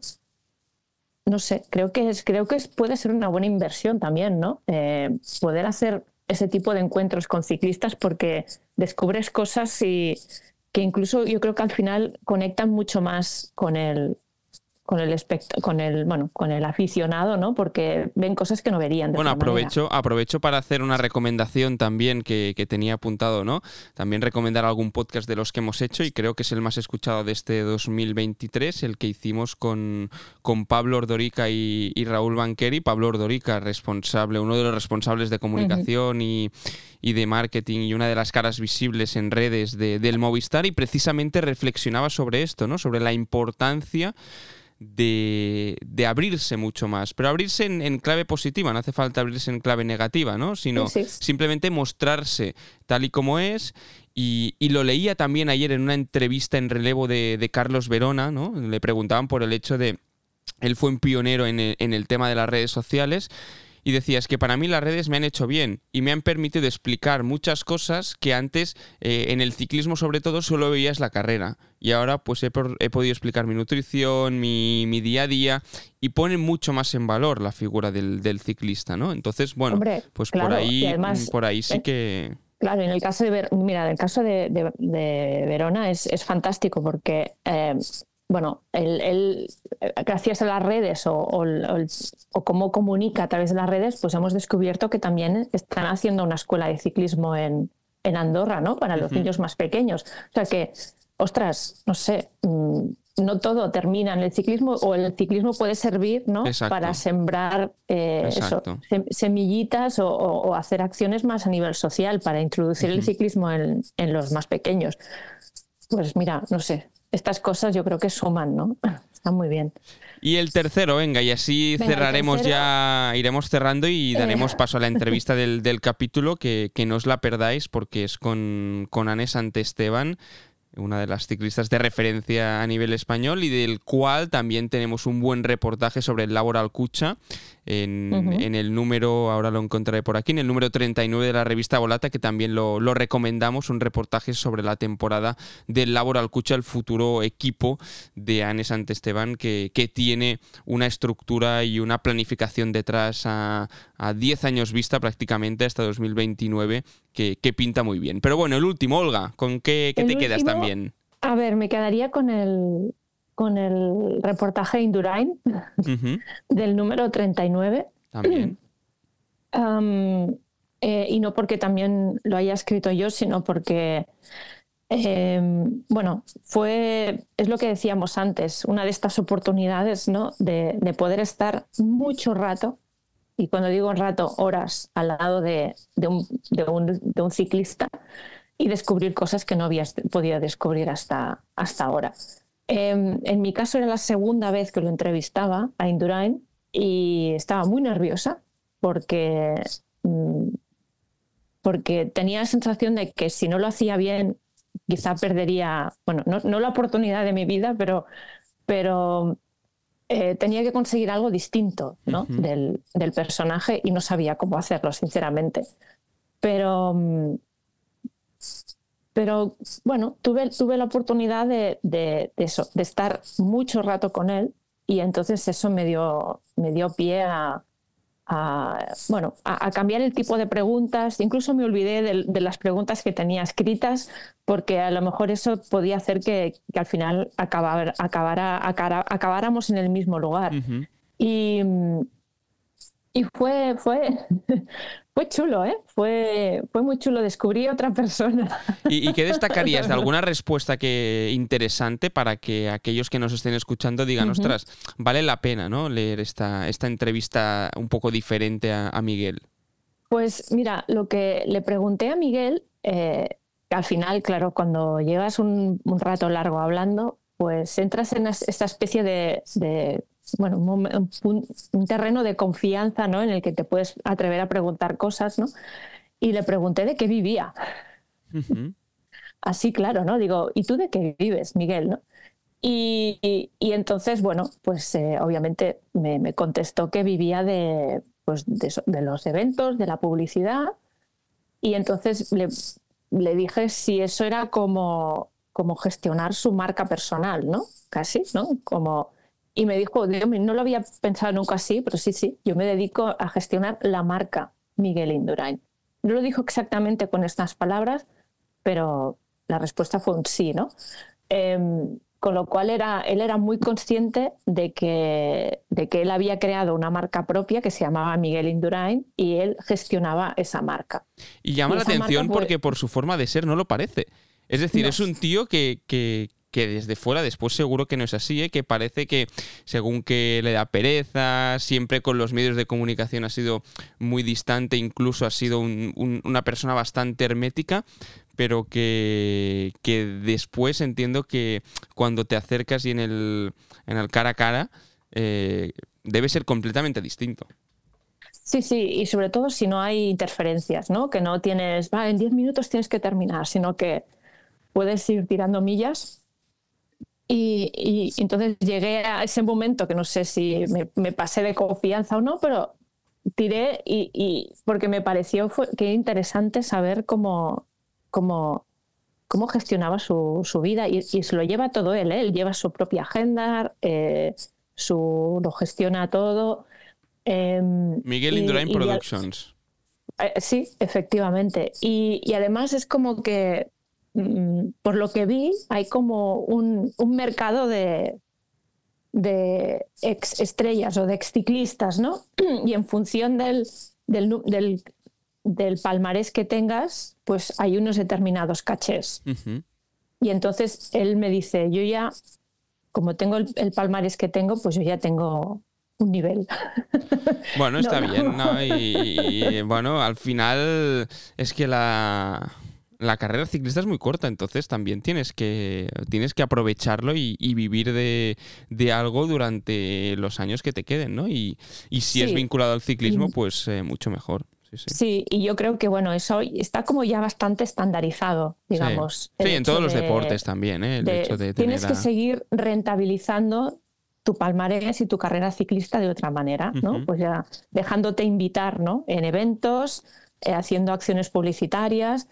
no sé, creo que, es, creo que puede ser una buena inversión también, ¿no? Eh, poder hacer ese tipo de encuentros con ciclistas porque descubres cosas y que incluso yo creo que al final conectan mucho más con el, con el con el bueno con el aficionado no porque ven cosas que no verían de bueno aprovecho aprovecho para hacer una recomendación también que, tenía apuntado no también recomendar algún podcast de los que hemos hecho y creo que es el más escuchado de este 2023 el que hicimos con, con Pablo Ordorica y, Raúl Banqueri. Pablo Ordorica responsable uno de los responsables de comunicación y de marketing y una de las caras visibles en redes del Movistar y precisamente reflexionaba sobre esto, ¿no? Sobre la importancia de, abrirse mucho más, pero abrirse en, clave positiva, no hace falta abrirse en clave negativa, ¿no? Sino simplemente mostrarse tal y como es. Y, lo leía también ayer en una entrevista en relevo de, Carlos Verona, ¿no? Le preguntaban por el hecho de él fue un pionero en en el tema de las redes sociales y decías que para mí las redes me han hecho bien y me han permitido explicar muchas cosas que antes eh, en el ciclismo sobre todo solo veías la carrera y ahora pues he, podido explicar mi nutrición, mi, día a día y ponen mucho más en valor la figura del, ciclista, ¿no? Entonces, bueno, pues por ahí por ahí sí que... Claro, en el caso de, mira, en el caso de, Verona es, fantástico porque eh, bueno, él, gracias a las redes o, cómo comunica a través de las redes, pues hemos descubierto que también están haciendo una escuela de ciclismo en, Andorra, ¿no? Para los niños más pequeños. O sea que, ostras, no sé, mm, no todo termina en el ciclismo o el ciclismo puede servir ¿no? para sembrar eh, semillitas o, hacer acciones más a nivel social para introducir el ciclismo en, los más pequeños pues mira, no sé, estas cosas yo creo que suman, ¿no? Está muy bien. Y el tercero, venga, y así cerraremos ya, iremos cerrando y daremos eh. paso a la entrevista del, capítulo, que, que, no os la perdáis porque es con, con Anne Esteban una de las ciclistas de referencia a nivel español y del cual también tenemos un buen reportaje sobre el Laboral Cucha en, el número, ahora lo encontraré por aquí, en el número 39 de la revista Volata, que también lo, recomendamos, un reportaje sobre la temporada del Laboral Cucha, el futuro equipo de Anne Santesteban, que, que tiene una estructura y una planificación detrás a, a 10 años vista prácticamente hasta 2029, que, que, pinta muy bien. Pero bueno, el último, Olga, ¿con qué, te quedas también? A ver, me quedaría con el, con el reportaje Indurain del número 39. También. Eh, y no porque también lo haya escrito yo, sino porque, em, bueno, fue, es lo que decíamos antes, una de estas oportunidades ¿no? de, poder estar mucho rato, y cuando digo rato, horas al lado de, un, de un, ciclista y descubrir cosas que no había podido descubrir hasta, hasta ahora. Em, en mi caso era la segunda vez que lo entrevistaba a Indurain y estaba muy nerviosa porque, mm, porque tenía la sensación de que si no lo hacía bien, quizá perdería, bueno, no, la oportunidad de mi vida, pero, pero eh, tenía que conseguir algo distinto del, del, personaje y no sabía cómo hacerlo, sinceramente. Pero mm, pero bueno, tuve, tuve la oportunidad de, eso, de estar mucho rato con él y entonces eso me dio, me dio pie a, bueno, a, cambiar el tipo de preguntas. Incluso me olvidé de, las preguntas que tenía escritas porque a lo mejor eso podía hacer que, al final acabar, acabáramos en el mismo lugar. Y y fue, fue, fue chulo, ¿eh? Fue, fue muy chulo. Descubrí otra persona. ¿Y, qué destacarías de alguna respuesta que interesante para que aquellos que nos estén escuchando digan, ostras, vale la pena ¿no? leer esta, esta entrevista un poco diferente a, Miguel? Pues mira, lo que le pregunté a Miguel, eh, al final, claro, cuando llevas un, rato largo hablando, pues entras en esta especie de bueno, un, terreno de confianza ¿no? en el que te puedes atrever a preguntar cosas, ¿no? Y le pregunté de qué vivía. Así, claro, ¿no? Digo, ¿y tú de qué vives, Miguel? ¿no? Y, entonces, bueno, pues eh, obviamente me, contestó que vivía de, pues, de, los eventos, de la publicidad. Y entonces le, le dije si eso era como, como gestionar su marca personal, ¿no? Casi, ¿no? Como y me dijo, no lo había pensado nunca así, pero sí, sí, yo me dedico a gestionar la marca Miguel Indurain. No lo dijo exactamente con estas palabras, pero la respuesta fue un sí, ¿no? Em, con lo cual era, él era muy consciente de que, de que él había creado una marca propia que se llamaba Miguel Indurain y él gestionaba esa marca. Y llama la atención porque por su forma de ser no lo parece. Es decir, es un tío que, que, que desde fuera después seguro que no es así, ¿eh? que parece que según que le da pereza, siempre con los medios de comunicación ha sido muy distante, incluso ha sido una persona bastante hermética, pero que, que, después entiendo que cuando te acercas y en el, en el cara a cara eh, debe ser completamente distinto. Sí, sí, y sobre todo si no hay interferencias, ¿no? Que no tienes, va, en 10 minutos tienes que terminar, sino que puedes ir tirando millas y, entonces llegué a ese momento que no sé si me, pasé de confianza o no, pero tiré y, porque me pareció que interesante saber cómo, cómo, cómo gestionaba su, vida y, se lo lleva todo él, ¿eh? él lleva su propia agenda, eh, su, lo gestiona todo. Em, Miguel Indurain Productions. Eh, sí, efectivamente. y además es como que por lo que vi, hay como un, mercado de, de ex estrellas o de ex ciclistas, ¿no? Y en función del, del, palmarés que tengas, pues hay unos determinados cachés. Y entonces él me dice, yo ya, como tengo el, palmarés que tengo, pues yo ya tengo un nivel. Bueno, está bien, ¿no? y, bueno, al final es que la la carrera ciclista es muy corta, entonces también tienes que, tienes que aprovecharlo y, vivir de, algo durante los años que te queden, ¿no? Y, si es vinculado al ciclismo, pues eh, mucho mejor. Sí, y yo creo que bueno, eso está como ya bastante estandarizado, digamos. Sí, en todos los deportes también, ¿eh? el hecho de Tienes que seguir rentabilizando tu palmarés y tu carrera ciclista de otra manera, ¿no? Pues ya dejándote invitar, ¿no? En eventos, eh, haciendo acciones publicitarias.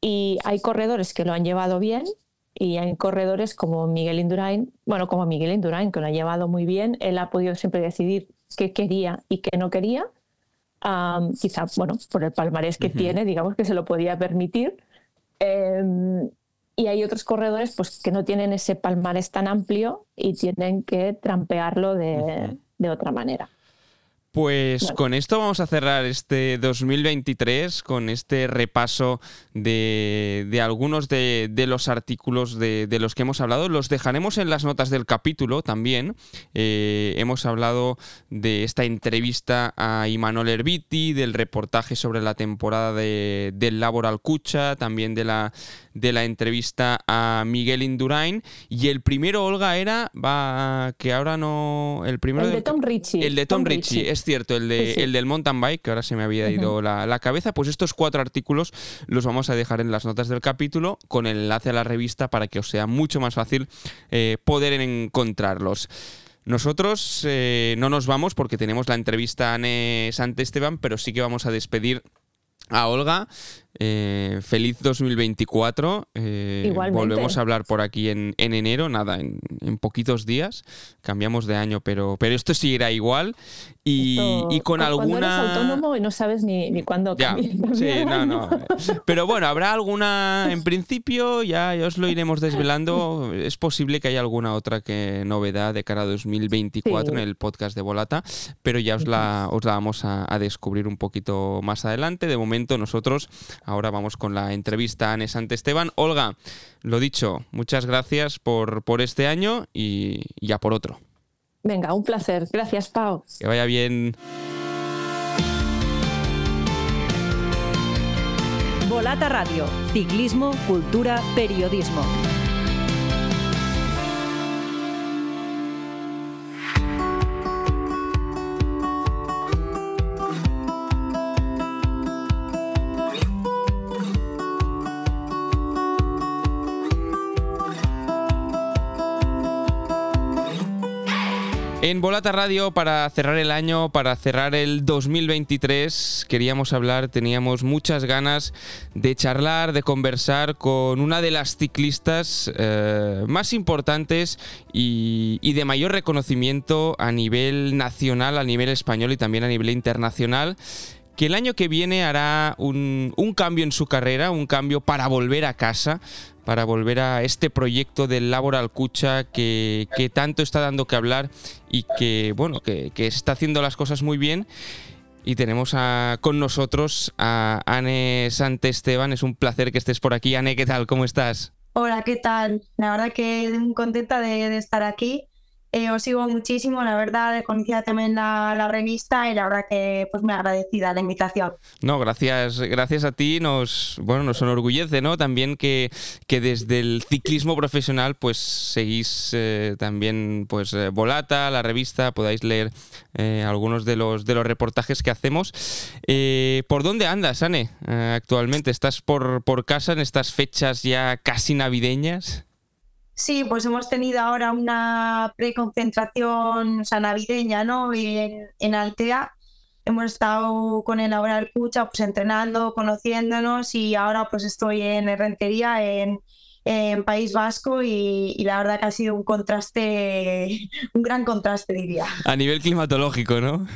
Y hay corredores que lo han llevado bien y hay corredores como Miguel Indurain, bueno, como Miguel Indurain, que lo ha llevado muy bien. Él ha podido siempre decidir qué quería y qué no quería. quizá, bueno, por el palmarés que tiene, digamos que se lo podía permitir. Em, y hay otros corredores pues, que no tienen ese palmarés tan amplio y tienen que trampearlo de, de otra manera. Pues con esto vamos a cerrar este 2023, con este repaso de, algunos de, los artículos de, los que hemos hablado. Los dejaremos en las notas del capítulo también. Eh, hemos hablado de esta entrevista a Imanol Herbiti, del reportaje sobre la temporada del Laboral Cucha, también de la, de la entrevista a Miguel Indurain. Y el primero, Olga, era va, que ahora no. El primero el de Tom Ritchie. El de Tom, Ritchie es cierto, el, de, el del mountain bike, que ahora se me había ido la, cabeza, pues estos cuatro artículos los vamos a dejar en las notas del capítulo con el enlace a la revista para que os sea mucho más fácil eh, poder encontrarlos. Nosotros eh, no nos vamos porque tenemos la entrevista a Anne Esteban, pero sí que vamos a despedir a Olga. Eh, feliz 2024. Eh, volvemos a hablar por aquí en, enero, nada, en, poquitos días. Cambiamos de año, pero, pero esto seguirá igual. Y, con alguna. Eres autónomo y no sabes ni, ni cuándo Sí, no, no. Pero bueno, habrá alguna. En principio, ya, os lo iremos desvelando. Es posible que haya alguna otra que novedad de cara a 2024 en el podcast de Volata, pero ya os la, os la vamos a, a descubrir un poquito más adelante. De momento, nosotros Ahora vamos con la entrevista a Anne Esteban. Olga, lo dicho, muchas gracias por, por este año y ya por otro. Venga, un placer. Gracias, Pau. Que vaya bien. Volata Radio. Ciclismo, cultura, periodismo. En Volata Radio, para cerrar el año, para cerrar el 2023, queríamos hablar, teníamos muchas ganas de charlar, de conversar con una de las ciclistas eh, más importantes y, de mayor reconocimiento a nivel nacional, a nivel español y también a nivel internacional que el año que viene hará un, un, cambio en su carrera, un cambio para volver a casa, para volver a este proyecto del Laboral Cucha que, que tanto está dando que hablar y que, bueno, que, que está haciendo las cosas muy bien. Y tenemos con nosotros a Anne Santesteban. Es un placer que estés por aquí. Anne, ¿qué tal? ¿Cómo estás? Hola, ¿qué tal? La verdad que contenta de estar aquí eh, os sigo muchísimo, la verdad, conocía también la, la, revista y la verdad que pues me agradecida la invitación. No, gracias, gracias a ti, nos bueno, nos enorgullece, ¿no? También que, que desde el ciclismo profesional pues seguís eh, también pues eh, Volata, la revista, podáis leer algunos de los de los reportajes que hacemos. ¿Por dónde andas, Ane, actualmente? ¿Estás por, por casa en estas fechas ya casi navideñas? Sí, pues hemos tenido ahora una preconcentración navideña ¿no? en, Altea. Hemos estado con el Laboral Cucha pues entrenando, conociéndonos y ahora pues estoy en Herrentería en, en País Vasco y, y, la verdad que ha sido un contraste, un gran contraste diría. A nivel climatológico, ¿no?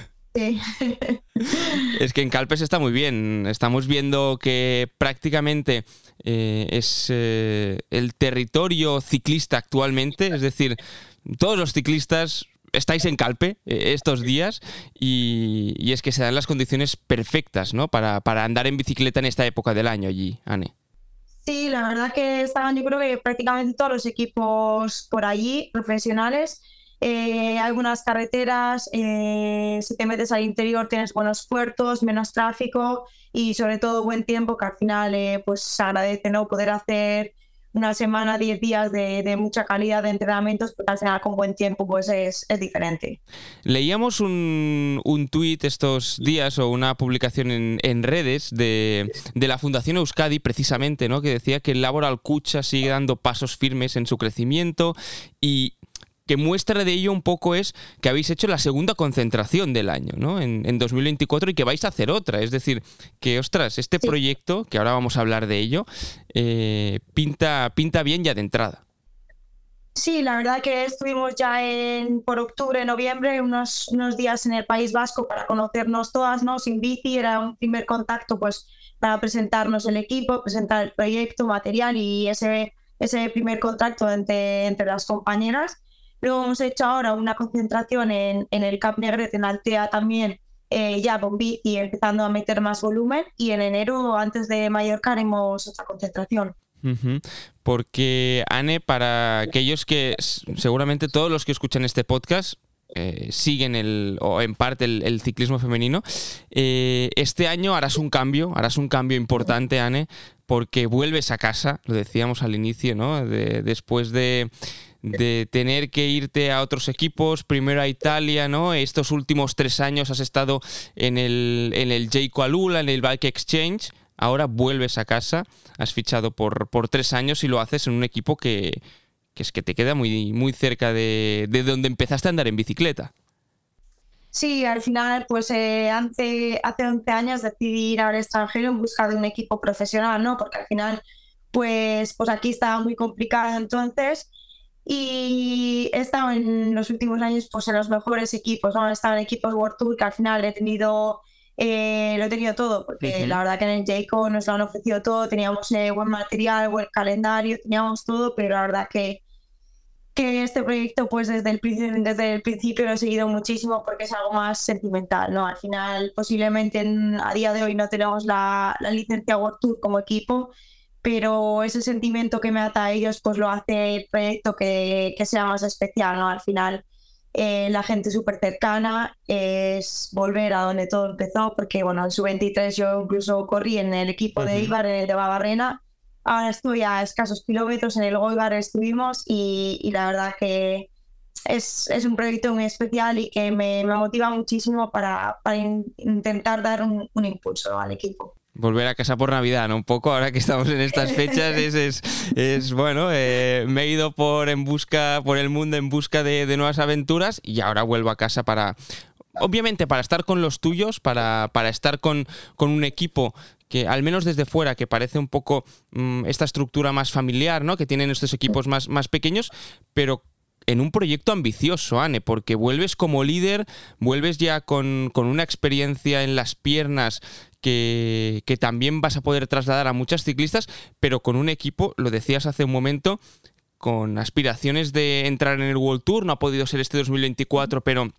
Es que en Calpes está muy bien. Estamos viendo que prácticamente eh, es eh, el territorio ciclista actualmente, es decir, todos los ciclistas estáis en Calpe eh, estos días y, es que se dan las condiciones perfectas ¿no? para, para andar en bicicleta en esta época del año allí, Anne. Sí, la verdad que estaban yo creo que prácticamente todos los equipos por allí, profesionales, eh, algunas carreteras, eh, si te metes al interior tienes buenos puertos, menos tráfico y sobre todo buen tiempo que al final eh, pues se agradece no poder hacer una semana, 10 días de, mucha calidad de entrenamientos, porque al final con buen tiempo pues es, diferente. Leíamos un, un tuit estos días o una publicación en, redes de, de, la Fundación Euskadi precisamente, ¿no? que decía que el Laboral Cucha sigue dando pasos firmes en su crecimiento y que muestra de ello un poco es que habéis hecho la segunda concentración del año, ¿no? En, 2024 y que vais a hacer otra. Es decir, que, ostras, este proyecto, que ahora vamos a hablar de ello, eh, pinta, pinta bien ya de entrada. Sí, la verdad que estuvimos ya en, por octubre, noviembre, unos, unos días en el País Vasco para conocernos todas, ¿no? Sin bici, era un primer contacto pues para presentarnos el equipo, presentar el proyecto, material y ese, ese primer contacto entre, entre las compañeras. Luego hemos hecho ahora una concentración en, en el Cap Negret, en Altea también, eh, ya con bici empezando a meter más volumen y en enero, antes de Mallorca, haremos otra concentración. Porque, Anne, para aquellos que seguramente todos los que escuchan este podcast eh, siguen el, o en parte el, ciclismo femenino, eh, este año harás un cambio, harás un cambio importante, Anne, porque vuelves a casa, lo decíamos al inicio, ¿no? después de de tener que irte a otros equipos, primero a Italia, ¿no? Estos últimos tres años has estado en el, en el Jayco Alula, en el Bike Exchange, ahora vuelves a casa, has fichado por, por tres años y lo haces en un equipo que, es que te queda muy, muy cerca de, donde empezaste a andar en bicicleta. Sí, al final, pues eh, hace, hace 11 años decidí ir al extranjero en busca de un equipo profesional, ¿no? Porque al final, pues, pues aquí estaba muy complicado entonces y he estado en los últimos años pues, en los mejores equipos, ¿no? he estado en equipos World Tour que al final he tenido, eh, lo he tenido todo, porque la verdad que en el Jayco nos lo han ofrecido todo, teníamos eh, buen material, buen calendario, teníamos todo, pero la verdad que, que este proyecto pues desde el, desde el principio lo he seguido muchísimo porque es algo más sentimental, ¿no? Al final posiblemente a día de hoy no tenemos la, la licencia World Tour como equipo, pero ese sentimiento que me ata a ellos pues lo hace el proyecto que, que sea más especial, ¿no? Al final eh, la gente súper cercana es volver a donde todo empezó, porque bueno, en su 23 yo incluso corrí en el equipo de Ibar, en el de Babarrena, ahora estoy a escasos kilómetros, en el Goibar estuvimos y, y la verdad que es, es, un proyecto muy especial y que me, me motiva muchísimo para, para intentar dar un, un impulso al equipo volver a casa por Navidad, ¿no? Un poco ahora que estamos en estas fechas es, es, bueno, eh, me he ido por en busca, por el mundo en busca de, nuevas aventuras y ahora vuelvo a casa para, obviamente para estar con los tuyos, para, para estar con, con, un equipo que al menos desde fuera, que parece un poco mm, esta estructura más familiar, ¿no? Que tienen estos equipos más, más pequeños, pero en un proyecto ambicioso, Anne, porque vuelves como líder, vuelves ya con, con una experiencia en las piernas que, también vas a poder trasladar a muchas ciclistas, pero con un equipo, lo decías hace un momento, con aspiraciones de entrar en el World Tour, no ha podido ser este 2024, pero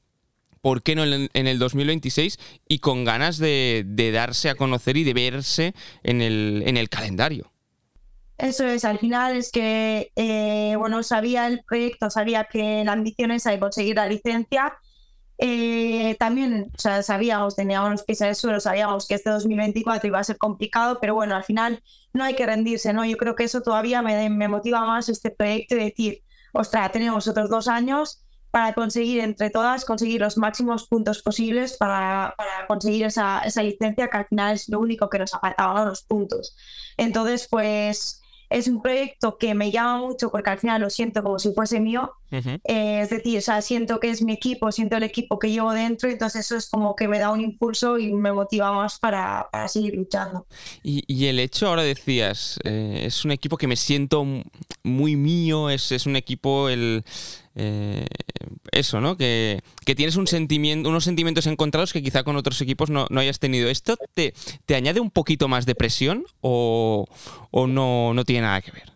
¿por qué no en el 2026? Y con ganas de, darse a conocer y de verse en el, en el calendario. Eso es, al final es que, eh, bueno, sabía el proyecto, sabía que la ambición es de conseguir la licencia eh, también o sea, sabíamos, teníamos pies en el suelo, sabíamos que este 2024 iba a ser complicado, pero bueno, al final no hay que rendirse, ¿no? Yo creo que eso todavía me, me motiva más este proyecto de decir, ostras, tenemos otros dos años para conseguir entre todas, conseguir los máximos puntos posibles para, para conseguir esa, esa, licencia que al final es lo único que nos ha faltado, los puntos. Entonces, pues es un proyecto que me llama mucho porque al final lo siento como si fuese mío. Eh, es decir, o sea, siento que es mi equipo, siento el equipo que llevo dentro, entonces eso es como que me da un impulso y me motiva más para, seguir luchando. Y, el hecho, ahora decías, eh, es un equipo que me siento muy mío, es, es un equipo, el, eh, eso, ¿no? Que, tienes un sentimiento, unos sentimientos encontrados que quizá con otros equipos no, hayas tenido. ¿Esto te, te, añade un poquito más de presión o, no, no tiene nada que ver?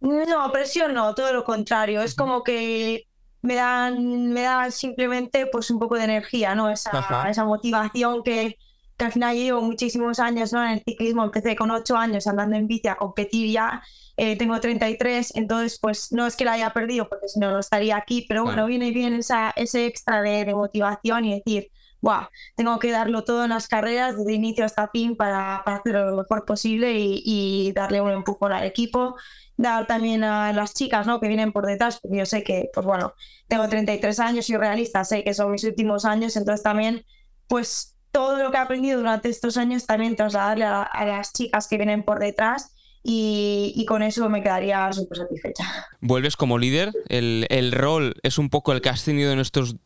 No, presión no, todo lo contrario. Es como que me dan, me dan simplemente pues un poco de energía, ¿no? Esa, esa motivación que, que al final llevo muchísimos años ¿no? en el ciclismo, empecé con 8 años andando en bici a competir ya, eh, tengo 33, entonces pues no es que la haya perdido porque si no no estaría aquí, pero bueno, viene bien esa, ese extra de, motivación y decir, wow, tengo que darlo todo en las carreras desde inicio hasta fin para, para hacerlo lo mejor posible y, y darle un empujón al equipo dar también a las chicas ¿no? que vienen por detrás, porque yo sé que, pues bueno, tengo 33 años, y realista, sé que son mis últimos años, entonces también, pues todo lo que he aprendido durante estos años también trasladarle a, las chicas que vienen por detrás y, con eso me quedaría súper satisfecha. Vuelves como líder, el, el, rol es un poco el que has tenido en estos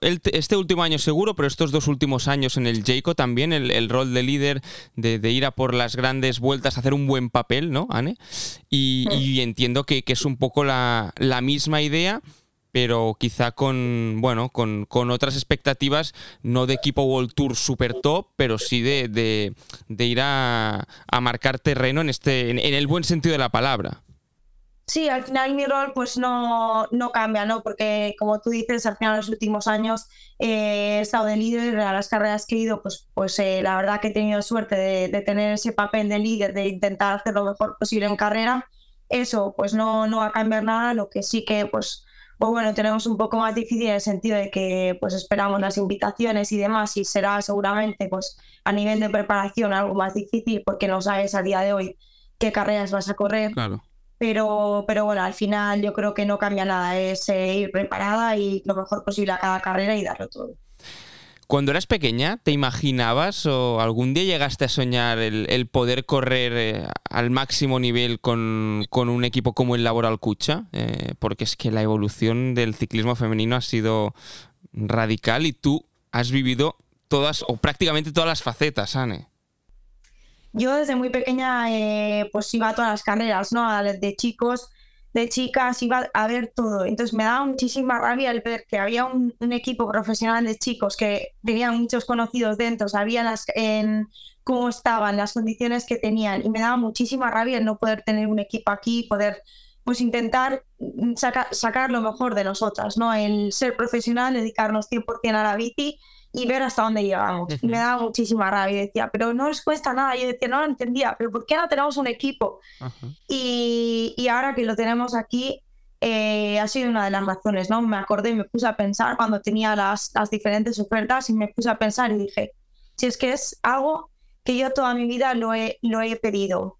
este último año seguro, pero estos dos últimos años en el Jayco también, el, rol de líder, de, ir a por las grandes vueltas, hacer un buen papel, ¿no, Anne? Y, entiendo que, es un poco la, misma idea, pero quizá con, bueno, con, otras expectativas, no de equipo World Tour super top, pero sí de, ir a, marcar terreno en, este, en el buen sentido de la palabra. Sí, al final mi rol pues no, no cambia, ¿no? Porque como tú dices, al final en los últimos años eh, he estado de líder a las carreras que he ido, pues, pues eh, la verdad que he tenido suerte de, tener ese papel de líder, de intentar hacer lo mejor posible en carrera. Eso pues no, no va a cambiar nada, lo que sí que pues, pues bueno, tenemos un poco más difícil en el sentido de que pues esperamos las invitaciones y demás y será seguramente pues a nivel de preparación algo más difícil porque no sabes a día de hoy qué carreras vas a correr. Claro pero, pero bueno, al final yo creo que no cambia nada, es eh, ir preparada y lo mejor posible a cada carrera y darlo todo. Cuando eras pequeña, ¿te imaginabas o algún día llegaste a soñar el, poder correr eh, al máximo nivel con, un equipo como el Laboral Cucha? Eh, porque es que la evolución del ciclismo femenino ha sido radical y tú has vivido todas o prácticamente todas las facetas, Anne. Yo desde muy pequeña eh, pues iba a todas las carreras, ¿no? De chicos, de chicas, iba a ver todo. Entonces me daba muchísima rabia el ver que había un, equipo profesional de chicos que tenían muchos conocidos dentro, sabían las, en cómo estaban, las condiciones que tenían. Y me daba muchísima rabia el no poder tener un equipo aquí, poder pues intentar sacar lo mejor de nosotras, ¿no? El ser profesional, dedicarnos 100% a la bici y ver hasta dónde llegamos. Y me daba muchísima rabia y decía, pero no les cuesta nada. Yo decía, no lo entendía, pero ¿por qué no tenemos un equipo? Y, y, ahora que lo tenemos aquí, eh, ha sido una de las razones, ¿no? Me acordé y me puse a pensar cuando tenía las, las diferentes ofertas y me puse a pensar y dije, si es que es algo que yo toda mi vida lo he, lo he pedido.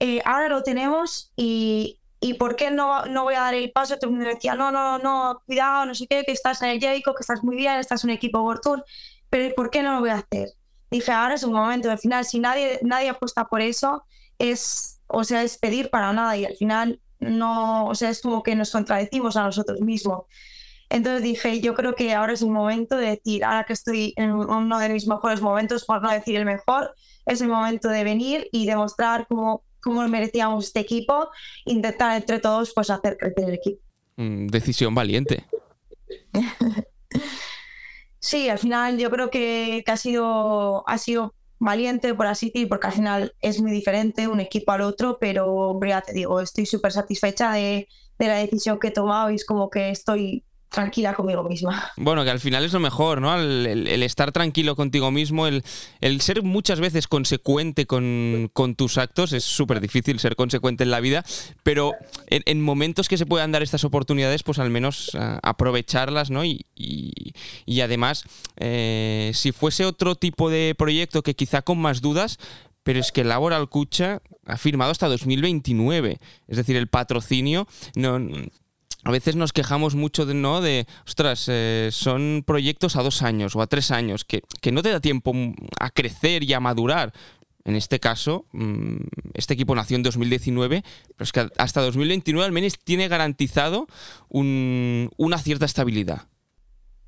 Eh, ahora lo tenemos y, ¿y por qué no, no voy a dar el paso? Todo el mundo decía, no, no, no, cuidado, no sé qué, que estás en el Jayco, que estás muy bien, estás en un equipo World Tour, pero ¿por qué no lo voy a hacer? Dije, ahora es un momento, al final, si nadie, nadie apuesta por eso, es, o sea, es pedir para nada y al final no, o sea, es como que nos contradecimos a nosotros mismos. Entonces dije, yo creo que ahora es un momento de decir, ahora que estoy en uno de mis mejores momentos, por no decir el mejor, es el momento de venir y demostrar cómo cómo merecíamos este equipo, intentar entre todos pues hacer crecer el equipo. decisión valiente. sí, al final yo creo que, ha, sido, ha sido valiente, por así decir, porque al final es muy diferente un equipo al otro, pero ya te digo, estoy súper satisfecha de, de, la decisión que he tomado y es como que estoy tranquila conmigo misma. Bueno, que al final es lo mejor, ¿no? El, estar tranquilo contigo mismo, el, ser muchas veces consecuente con, tus actos, es súper difícil ser consecuente en la vida, pero en, momentos que se puedan dar estas oportunidades, pues al menos eh, aprovecharlas, ¿no? Y, además, eh, si fuese otro tipo de proyecto que quizá con más dudas, pero es que Laboral Cucha ha firmado hasta 2029. Es decir, el patrocinio no, a veces nos quejamos mucho de, ¿no? De, ostras, eh, son proyectos a dos años o a tres años, que, no te da tiempo a crecer y a madurar. En este caso, mm, este equipo nació en 2019, pero es que hasta 2029 al menos tiene garantizado una cierta estabilidad.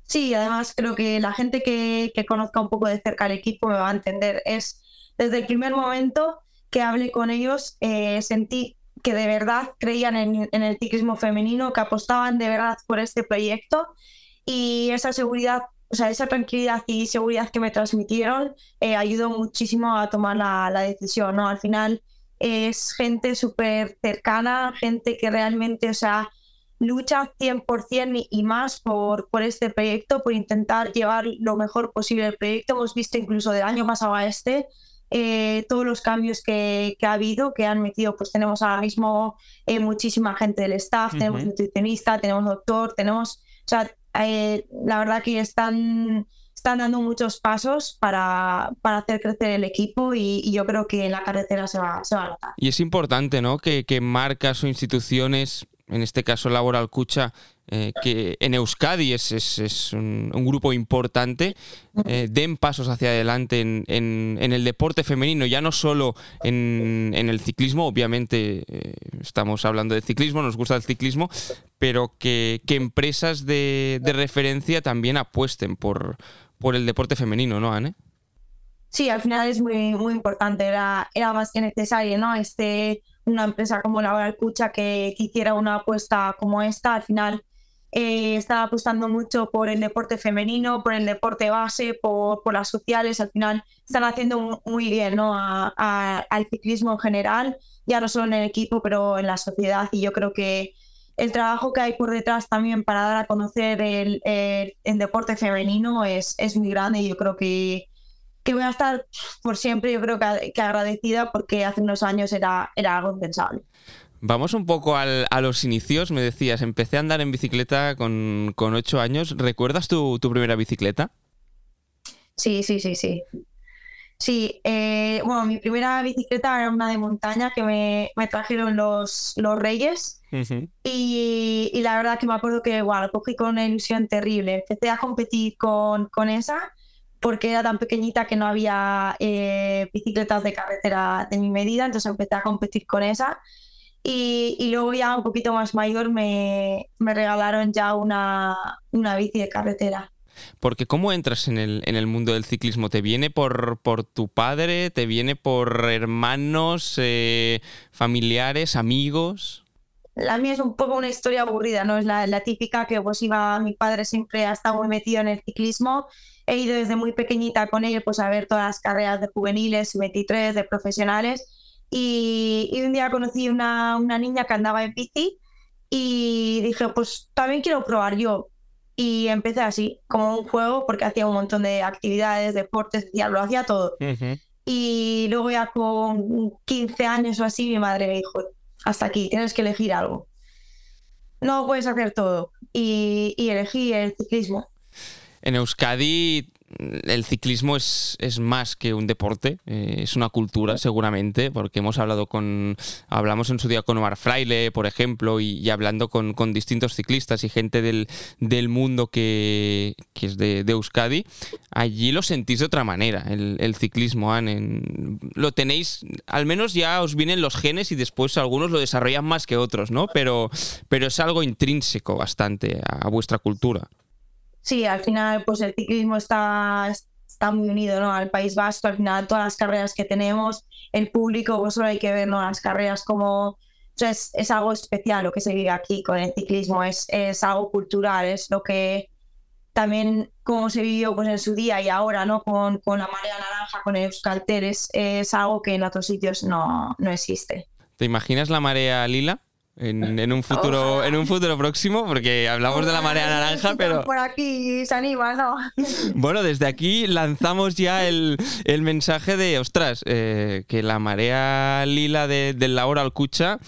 Sí, además creo que la gente que, conozca un poco de cerca el equipo me va a entender. Es desde el primer momento que hablé con ellos, eh, sentí que de verdad creían en, el ciclismo femenino, que apostaban de verdad por este proyecto y esa seguridad, o sea, esa tranquilidad y seguridad que me transmitieron eh, ayudó muchísimo a tomar la, decisión, ¿no? Al final es gente súper cercana, gente que realmente, o sea, lucha 100% y más por, por este proyecto, por intentar llevar lo mejor posible el proyecto. Hemos visto incluso del año pasado a este eh, todos los cambios que, que, ha habido, que han metido, pues tenemos ahora mismo eh, muchísima gente del staff, tenemos nutricionista, tenemos doctor, tenemos, o sea, eh, la verdad que están, están dando muchos pasos para, para hacer crecer el equipo y, y, yo creo que en la carretera se va, se va a notar. Y es importante, ¿no? Que, que marcas o instituciones en este caso Laboral Cucha, eh, que en Euskadi es, es, es un, grupo importante, eh, den pasos hacia adelante en, en, en, el deporte femenino, ya no solo en, el ciclismo, obviamente eh, estamos hablando de ciclismo, nos gusta el ciclismo, pero que, que empresas de, de, referencia también apuesten por, por el deporte femenino, ¿no, Anne? Sí, al final es muy, muy importante, era, era más que necesario, ¿no? Este una empresa como Laboral Cucha que, que hiciera una apuesta como esta. Al final eh, está apostando mucho por el deporte femenino, por el deporte base, por, por las sociales. Al final están haciendo muy bien ¿no? a, a, al ciclismo en general, ya no solo en el equipo, pero en la sociedad. Y yo creo que el trabajo que hay por detrás también para dar a conocer el, el, el deporte femenino es, es muy grande y yo creo que que voy a estar por siempre, yo creo que, que agradecida porque hace unos años era, era algo impensable. Vamos un poco al, a los inicios, me decías, empecé a andar en bicicleta con, con ocho años. ¿Recuerdas tu, tu, primera bicicleta? Sí, sí, sí, sí. Sí, eh, bueno, mi primera bicicleta era una de montaña que me, me trajeron los, los Reyes uh -huh. y, y, la verdad que me acuerdo que igual cogí con una ilusión terrible. Empecé a competir con, con esa porque era tan pequeñita que no había eh, bicicletas de carretera de mi medida, entonces empecé a competir con esa. Y, y luego ya un poquito más mayor me, me regalaron ya una, una, bici de carretera. Porque ¿cómo entras en el, en el mundo del ciclismo? ¿Te viene por, por tu padre? ¿Te viene por hermanos, eh, familiares, amigos? La mía es un poco una historia aburrida, ¿no? Es la, la típica que pues iba, mi padre siempre ha estado muy metido en el ciclismo he ido desde muy pequeñita con él pues a ver todas las carreras de juveniles, 23, de profesionales y, y un día conocí una, una niña que andaba en bici y dije pues también quiero probar yo y empecé así, como un juego porque hacía un montón de actividades, deportes, ya lo hacía todo. Uh -huh. Y luego ya con 15 años o así mi madre me dijo, hasta aquí, tienes que elegir algo. No puedes hacer todo. Y, y elegí el ciclismo en Euskadi el ciclismo es, es, más que un deporte, eh, es una cultura seguramente, porque hemos hablado con, hablamos en su día con Omar Fraile, por ejemplo, y, y hablando con, con, distintos ciclistas y gente del, del mundo que, que es de, de, Euskadi, allí lo sentís de otra manera, el, el ciclismo, en, lo tenéis, al menos ya os vienen los genes y después algunos lo desarrollan más que otros, ¿no? Pero, pero es algo intrínseco bastante a, a vuestra cultura sí, al final pues el ciclismo está, está muy unido ¿no? al País Vasco, al final todas las carreras que tenemos, el público, pues solo hay que ver ¿no? las carreras como... Es, algo especial lo que se vive aquí con el ciclismo, es, es algo cultural, es lo que también como se vivió pues, en su día y ahora ¿no? con, con la marea naranja, con el Euskalter, es, es algo que en otros sitios no, no existe. ¿Te imaginas la marea lila? En, en, un futuro en un futuro próximo porque hablamos de la marea naranja pero por aquí se anima no bueno desde aquí lanzamos ya el, el mensaje de ostras eh, que la marea lila de, del Laura Alcucha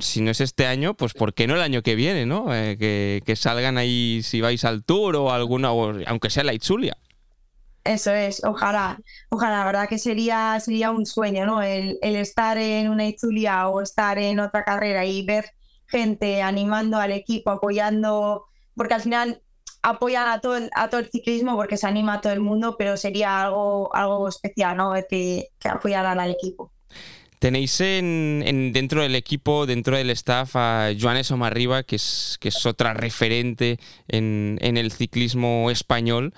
si no es este año pues por qué no el año que viene no eh, que, que, salgan ahí si vais al tour o alguna o, aunque sea la Itzulia eso es, ojalá, ojalá, la verdad que sería, sería un sueño, ¿no? El, el estar en una Itzulia o estar en otra carrera y ver gente animando al equipo, apoyando, porque al final apoyan a todo el, a todo el ciclismo porque se anima a todo el mundo, pero sería algo, algo especial, ¿no? Que, que apoyaran al equipo. Tenéis en, en, dentro del equipo, dentro del staff, a Joanes Omarriba, que es, que es otra referente en, en el ciclismo español.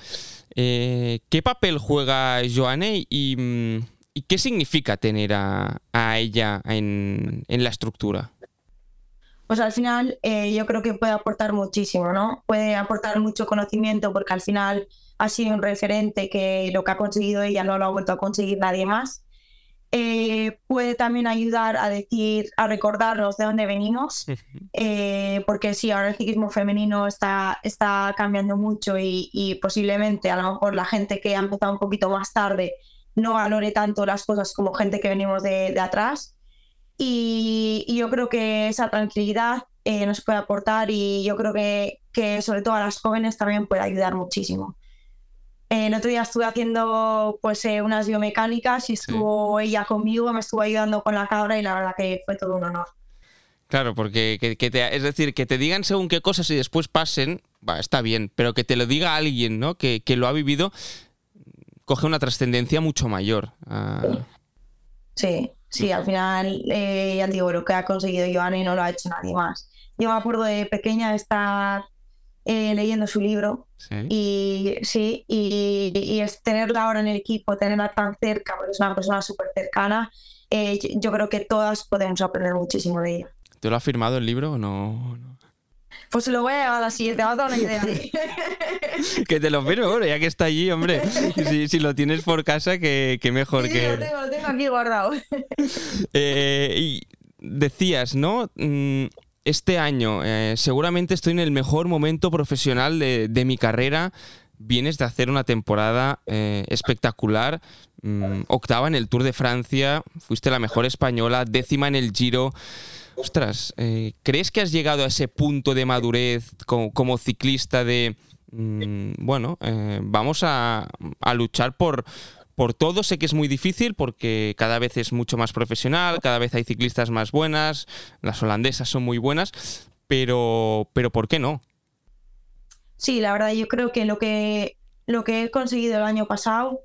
Eh, ¿Qué papel juega Joane y, mm, qué significa tener a, ella en, en, la estructura? Pues al final eh, yo creo que puede aportar muchísimo, ¿no? Puede aportar mucho conocimiento porque al final ha sido un referente que lo que ha conseguido ella no lo ha vuelto a conseguir nadie más. Eh, puede también ayudar a decir, a recordarnos de dónde venimos, eh, porque sí, ahora el ciclismo femenino está, está cambiando mucho y, posiblemente a lo mejor la gente que ha empezado un poquito más tarde no valore tanto las cosas como gente que venimos de, atrás. Y, yo creo que esa tranquilidad eh, nos puede aportar y yo creo que, que sobre todo a las jóvenes también puede ayudar muchísimo. El otro día estuve haciendo pues eh, unas biomecánicas y estuvo ella conmigo, me estuvo ayudando con la cabra y la verdad que fue todo un honor. Claro, porque que, te, es decir, que te digan según qué cosas y después pasen, va, está bien, pero que te lo diga alguien, ¿no? Que, lo ha vivido, coge una trascendencia mucho mayor. Ah. Sí, sí, al final, eh, ya digo, lo que ha conseguido Joanny no lo ha hecho nadie más. Yo me acuerdo de pequeña estar eh, leyendo su libro. Y sí, y, es tenerla ahora en el equipo, tenerla tan cerca, porque es una persona súper cercana, eh, yo, creo que todas podemos aprender muchísimo de ella. ¿Te lo ha firmado el libro o no? Pues lo voy a llevar así, te va a dar una idea. que te lo firme, bueno, ya que está allí, hombre. Si, lo tienes por casa, que, mejor que. Lo tengo, lo tengo aquí guardado. Eh, y decías, ¿no? Mm, este año eh, seguramente estoy en el mejor momento profesional de, mi carrera. Vienes de hacer una temporada eh, espectacular, mm, octava en el Tour de Francia, fuiste la mejor española, décima en el Giro. Ostras, eh, ¿crees que has llegado a ese punto de madurez como, ciclista de, mm, bueno, vamos a, a luchar por, por todo sé que es muy difícil porque cada vez es mucho más profesional, cada vez hay ciclistas más buenas, las holandesas son muy buenas, pero, pero ¿por qué no? Sí, la verdad yo creo que lo que, lo que he conseguido el año pasado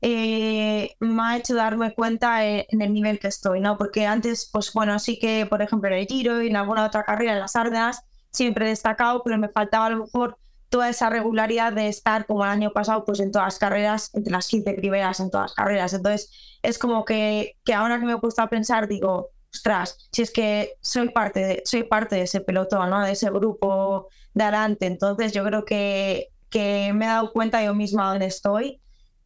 eh, me ha hecho darme cuenta en el nivel que estoy, ¿no? Porque antes, pues bueno, sí que, por ejemplo, en el Giro y en alguna otra carrera, en las Ardenas, siempre he destacado, pero me faltaba a lo mejor toda esa regularidad de estar como el año pasado pues en todas las carreras, entre las 15 primeras en todas las carreras. Entonces es como que, que ahora que me he puesto a pensar digo, ostras, si es que soy parte de, soy parte de ese pelotón, ¿no? de ese grupo de adelante. Entonces yo creo que, que me he dado cuenta yo misma dónde estoy.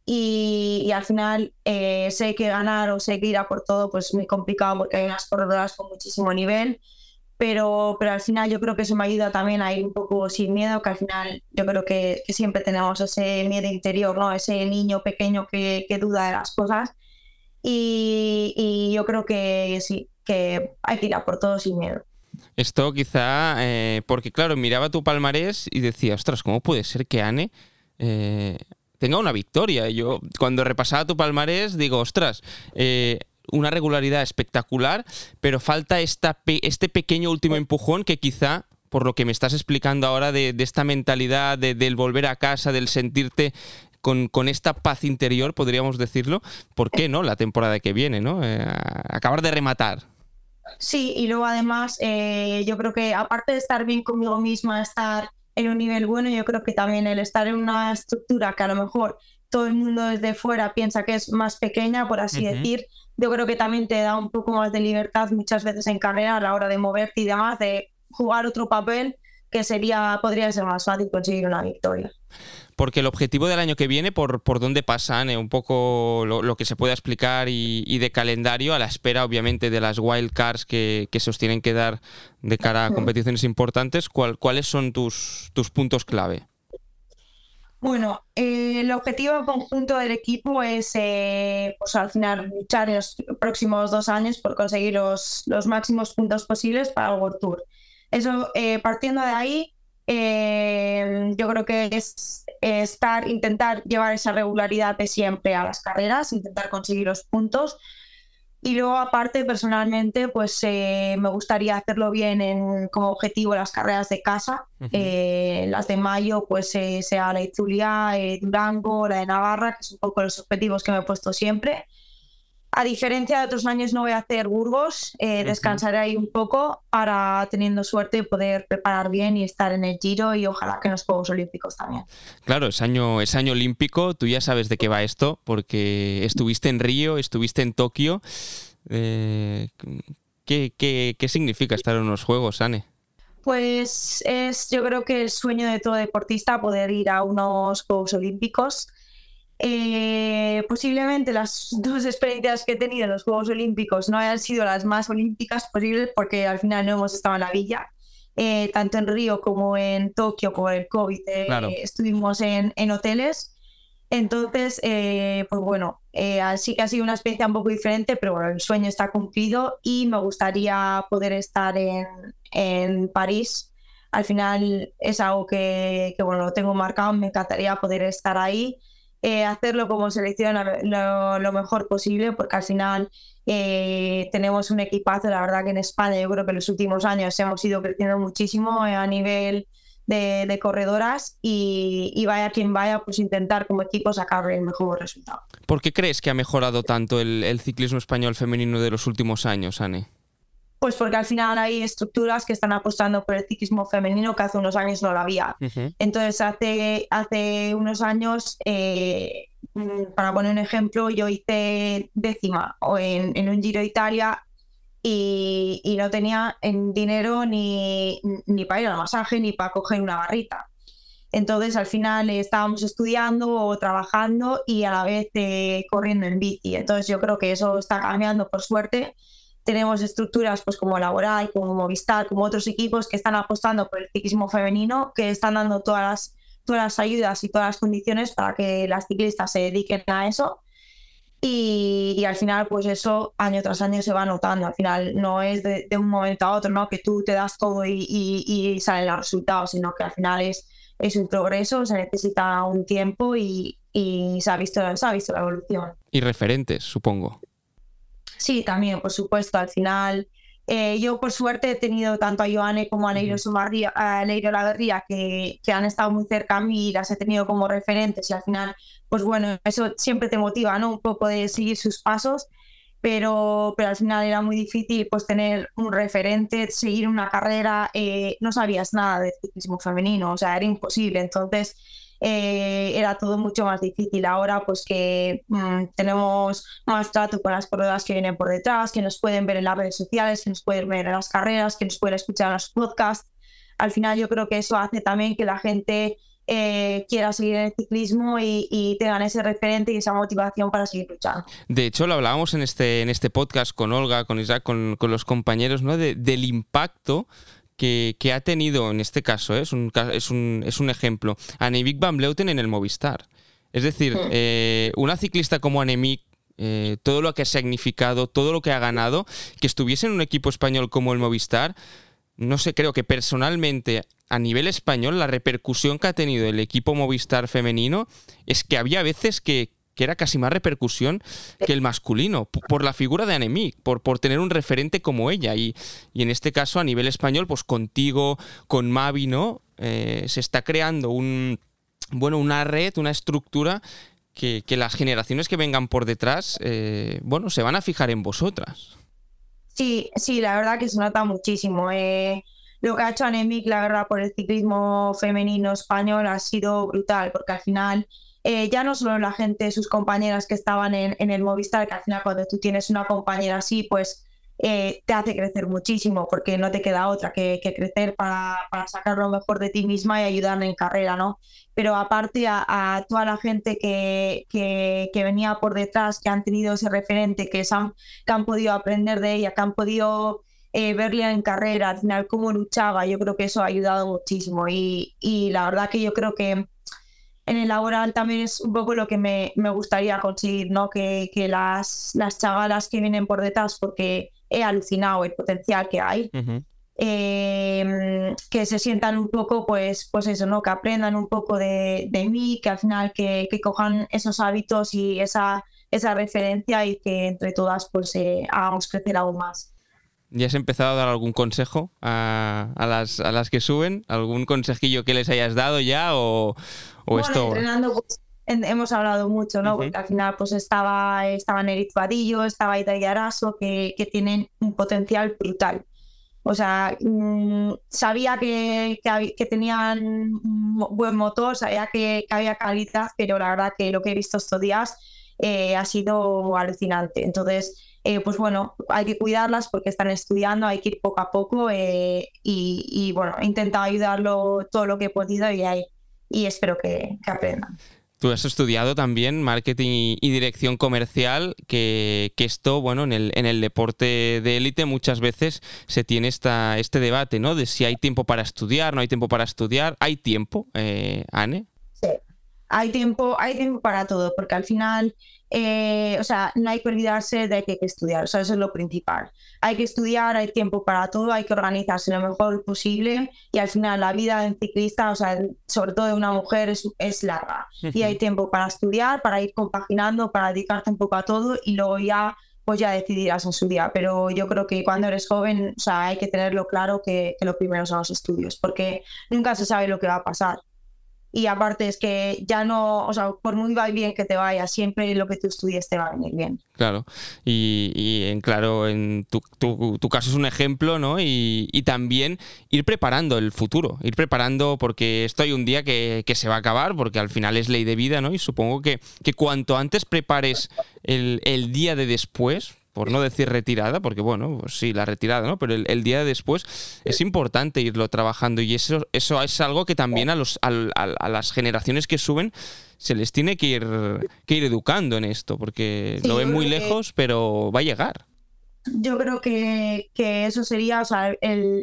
Y, al final eh, sé que ganar o sé que ir a por todo pues es muy complicado porque hay unas corredoras con muchísimo nivel pero, pero al final yo creo que eso me ayuda también a ir un poco sin miedo, que al final yo creo que, siempre tenemos ese miedo interior, ¿no? Ese niño pequeño que, que duda de las cosas. Y, y, yo creo que sí, que hay que ir a por todo sin miedo. Esto quizá, eh, porque claro, miraba tu palmarés y decía, ostras, ¿cómo puede ser que Anne eh, tenga una victoria? Yo cuando repasaba tu palmarés digo, ostras, eh, una regularidad espectacular, pero falta esta este pequeño último empujón que quizá, por lo que me estás explicando ahora de, esta mentalidad, de, del volver a casa, del sentirte con, con, esta paz interior, podríamos decirlo, ¿por qué no la temporada que viene? ¿no? Eh, acabar de rematar. Sí, y luego además eh, yo creo que aparte de estar bien conmigo misma, estar en un nivel bueno, yo creo que también el estar en una estructura que a lo mejor todo el mundo desde fuera piensa que es más pequeña, por así decir, yo creo que también te da un poco más de libertad muchas veces en carrera a la hora de moverte y demás, de jugar otro papel que sería, podría ser más fácil conseguir una victoria. Porque el objetivo del año que viene, por, por dónde pasan, un poco lo, que se pueda explicar y, de calendario, a la espera obviamente de las wildcards que, que se os tienen que dar de cara a competiciones importantes, ¿cuáles son tus, tus puntos clave? Bueno, eh, el objetivo conjunto del equipo es, eh, pues al final, luchar en los próximos dos años por conseguir los, los máximos puntos posibles para el World Tour. Eso, eh, partiendo de ahí, yo creo que es estar, intentar llevar esa regularidad de siempre a las carreras, intentar conseguir los puntos y luego, aparte, personalmente, pues eh, me gustaría hacerlo bien en, como objetivo las carreras de casa. Eh, las de mayo, pues eh, sea la Izulia, Durango, la de Navarra, que son un poco los objetivos que me he puesto siempre. A diferencia de otros años, no voy a hacer Burgos, eh, descansaré ahí un poco para, teniendo suerte, poder preparar bien y estar en el Giro y ojalá que en los Juegos Olímpicos también. Claro, es año, es año olímpico, tú ya sabes de qué va esto, porque estuviste en Río, estuviste en Tokio. Eh, ¿qué, qué, qué significa estar en unos Juegos, Anne? Pues es yo creo que el sueño de todo deportista poder ir a unos Juegos Olímpicos Eh, posiblemente las dos experiencias que he tenido en los Juegos Olímpicos no hayan sido las más olímpicas posibles porque al final no hemos estado en la villa. Eh, tanto en Río como en Tokio, con el COVID, eh, estuvimos en, en, hoteles. Entonces, pues bueno, así que ha sido una experiencia un poco diferente, pero bueno, el sueño está cumplido y me gustaría poder estar en, en París. Al final es algo que, que, bueno, lo tengo marcado, me encantaría poder estar ahí eh, hacerlo como selección lo, mejor posible, porque al final eh, tenemos un equipazo, la verdad que en España yo creo que en los últimos años hemos ido creciendo muchísimo eh, a nivel de, corredoras y, vaya quien vaya, pues intentar como equipo sacar el mejor resultado. ¿Por qué crees que ha mejorado tanto el, el ciclismo español femenino de los últimos años, Anne? Pues porque al final hay estructuras que están apostando por el ciclismo femenino que hace unos años no lo había. Entonces, hace, hace unos años, eh, mm, para poner un ejemplo, yo hice décima en, en un Giro de Italia y, y, no tenía en dinero ni, ni para ir al masaje ni para coger una barrita. Entonces, al final estábamos estudiando o trabajando y a la vez eh, corriendo en bici. Entonces, yo creo que eso está cambiando por suerte tenemos estructuras pues como Laboral, como Movistar, como otros equipos que están apostando por el ciclismo femenino, que están dando todas las, todas las ayudas y todas las condiciones para que las ciclistas se dediquen a eso. Y, al final, pues eso año tras año se va notando. Al final no es de, un momento a otro, ¿no? Que tú te das todo y, y, salen los resultados, sino que al final es, es un progreso, se necesita un tiempo y, se, ha visto, se ha visto la evolución. Y referentes, supongo. Sí, también, por supuesto, al final. Eh, yo, por suerte, he tenido tanto a Joanne como a Neiro, Sumarría, a Neiro Laverría que, que han estado muy cerca a mí y las he tenido como referentes. Y al final, pues bueno, eso siempre te motiva, ¿no? Un poco de seguir sus pasos. Pero, pero al final era muy difícil pues tener un referente, seguir una carrera, eh, no sabías nada de ciclismo femenino, o sea, era imposible. Entonces, eh, era todo mucho más difícil. Ahora, pues que mm, tenemos más trato con las corredoras que vienen por detrás, que nos pueden ver en las redes sociales, que nos pueden ver en las carreras, que nos pueden escuchar en los podcasts. Al final, yo creo que eso hace también que la gente eh, quiera seguir en el ciclismo y, tengan ese referente y esa motivación para seguir luchando. De hecho, lo hablábamos en este, en este podcast con Olga, con Isaac, con, con los compañeros, ¿no? del impacto que, ha tenido en este caso, ¿eh? es, un, es, un, es, un, ejemplo, Annemiek van Bleuten en el Movistar. Es decir, hmm. eh, una ciclista como Annemiek, eh, todo lo que ha significado, todo lo que ha ganado, que estuviese en un equipo español como el Movistar, no sé, creo que personalmente a nivel español la repercusión que ha tenido el equipo Movistar femenino es que había veces que, que era casi más repercusión que el masculino, por la figura de Anemic, por, por tener un referente como ella. Y, y, en este caso, a nivel español, pues contigo, con Mavi, ¿no? Eh, se está creando un, bueno, una red, una estructura que, que las generaciones que vengan por detrás, eh, bueno, se van a fijar en vosotras. Sí, sí, la verdad que se nota muchísimo. Eh, lo que ha hecho Anemic, la verdad, por el ciclismo femenino español ha sido brutal, porque al final eh, ya no solo la gente, sus compañeras que estaban en, el Movistar, que al final cuando tú tienes una compañera así, pues eh, te hace crecer muchísimo, porque no te queda otra que, crecer para, sacar lo mejor de ti misma y ayudarle en carrera, ¿no? Pero aparte a, toda la gente que, que, venía por detrás, que han tenido ese referente, que, han, han podido aprender de ella, que han podido eh, verla en carrera, al final cómo luchaba, yo creo que eso ha ayudado muchísimo y, y la verdad que yo creo que en el laboral también es un poco lo que me, me gustaría conseguir, ¿no? Que, que, las, las chavalas que vienen por detrás, porque he alucinado el potencial que hay, em, que se sientan un poco, pues, pues eso, ¿no? Que aprendan un poco de, de mí, que al final que, que, cojan esos hábitos y esa, esa referencia y que entre todas pues eh, hagamos crecer aún más. ¿Ya has empezado a dar algún consejo a, a, las, a las que suben? ¿Algún consejillo que les hayas dado ya o, o esto? Entrenando, pues, hemos hablado mucho, ¿no? Porque al final pues estaba, estaba Nerit Vadillo, estaba Ida Araso, que, que tienen un potencial brutal. O sea, mm, sabía que, que, tenían un buen motor, sabía que, había calidad, pero la verdad que lo que he visto estos días eh, ha sido alucinante. Entonces, eh, pues bueno, hay que cuidarlas porque están estudiando, hay que ir poco a poco eh, y, bueno, he intentado ayudarlo todo lo que he podido y, y espero que, aprendan. Tú has estudiado también marketing y dirección comercial, que, esto, bueno, en el, en el deporte de élite muchas veces se tiene esta, este debate, ¿no? De si hay tiempo para estudiar, no hay tiempo para estudiar. ¿Hay tiempo, eh, Anne? Sí, hay tiempo, hay tiempo para todo, porque al final eh, o sea, no hay que olvidarse de que hay que estudiar, o sea, eso es lo principal. Hay que estudiar, hay tiempo para todo, hay que organizarse lo mejor posible y al final la vida de un ciclista, o sea, sobre todo de una mujer, es, es larga. Y hay tiempo para estudiar, para ir compaginando, para dedicarte un poco a todo y luego ya pues ya decidirás en su día. Pero yo creo que cuando eres joven, o sea, hay que tenerlo claro que, que lo primero son los estudios, porque nunca se sabe lo que va a pasar y aparte es que ya no, o sea, por muy bien que te vaya, siempre lo que tú estudies te va a venir bien. Claro, y, en claro, en tu, tu, caso es un ejemplo, ¿no? Y, también ir preparando el futuro, ir preparando porque esto hay un día que, se va a acabar, porque al final es ley de vida, ¿no? Y supongo que, que cuanto antes prepares el, el día de después, por no decir retirada, porque bueno, pues sí, la retirada, ¿no? Pero el, día después es importante irlo trabajando y eso, eso es algo que también a, los, a, las generaciones que suben se les tiene que ir, que ir educando en esto, porque lo ven muy lejos, pero va a llegar. Yo creo que, eso sería o sea,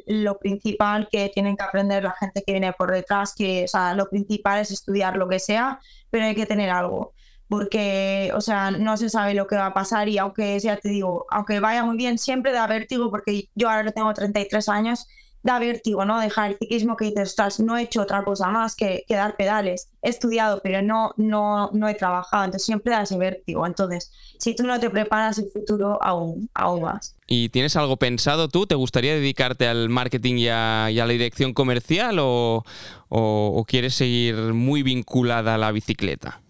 lo principal que tienen que aprender la gente que viene por detrás, que o sea, lo principal es estudiar lo que sea, pero hay que tener algo porque, o sea, no se sabe lo que va a pasar y aunque, ya te digo, aunque vaya muy bien, siempre da vértigo, porque yo ahora tengo 33 años, da vértigo, ¿no? Dejar el ciclismo que dices, estás, no he hecho otra cosa más que, que, dar pedales. He estudiado, pero no, no, no he trabajado, entonces siempre da ese vértigo. Entonces, si tú no te preparas el futuro, aún, aún más. ¿Y tienes algo pensado tú? ¿Te gustaría dedicarte al marketing y a, la dirección comercial o, o quieres seguir muy vinculada a la bicicleta?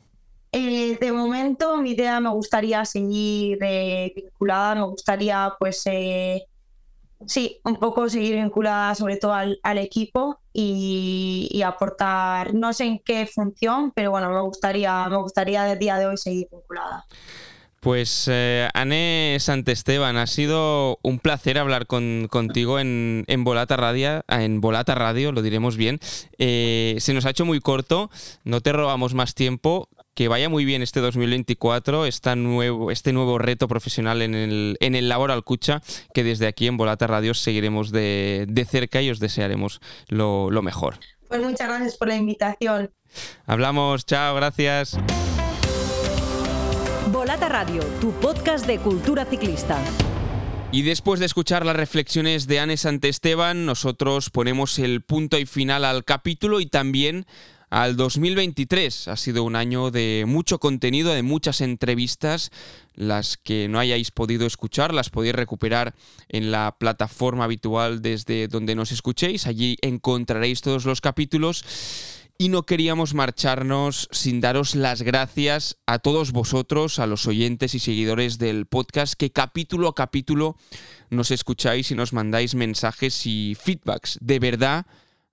Eh, de momento, mi idea me gustaría seguir eh, vinculada, me gustaría, pues, eh, sí, un poco seguir vinculada sobre todo al, equipo y, aportar, no sé en qué función, pero bueno, me gustaría, me gustaría del día de hoy seguir vinculada. Pues eh, Anne Santesteban, ha sido un placer hablar contigo en, Volata Radio, en Volata Radio, lo diremos bien. se nos ha hecho muy corto, no te robamos más tiempo que vaya muy bien este 2024, nuevo, este nuevo reto profesional en el, en el Labor Alcucha, que desde aquí en Volata Radio seguiremos de, cerca y os desearemos lo, lo mejor. Pues muchas gracias por la invitación. Hablamos, chao, gracias. Volata Radio, tu podcast de cultura ciclista. Y después de escuchar las reflexiones de Anne Santesteban, nosotros ponemos el punto y final al capítulo y también al 2023. Ha sido un año de mucho contenido, de muchas entrevistas. Las que no hayáis podido escuchar las podéis recuperar en la plataforma habitual desde donde nos escuchéis. Allí encontraréis todos los capítulos. Y no queríamos marcharnos sin daros las gracias a todos vosotros, a los oyentes y seguidores del podcast, que capítulo a capítulo nos escucháis y nos mandáis mensajes y feedbacks. De verdad,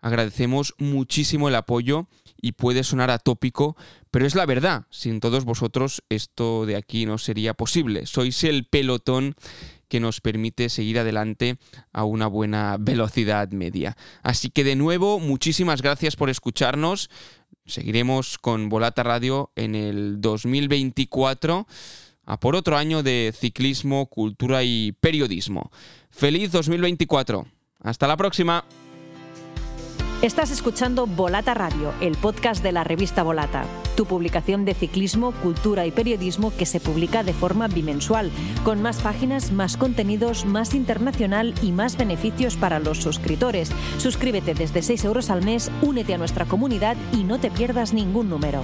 agradecemos muchísimo el apoyo y puede sonar atópico, pero es la verdad. Sin todos vosotros esto de aquí no sería posible. Sois el pelotón que nos permite seguir adelante a una buena velocidad media. Así que de nuevo, muchísimas gracias por escucharnos. Seguiremos con Volata Radio en el 2024 a por otro año de ciclismo, cultura y periodismo. Feliz 2024. Hasta la próxima. Estás escuchando Volata Radio, el podcast de la revista Volata, tu publicación de ciclismo, cultura y periodismo que se publica de forma bimensual, con más páginas, más contenidos, más internacional y más beneficios para los suscriptores. Suscríbete desde 6 euros al mes, únete a nuestra comunidad y no te pierdas ningún número.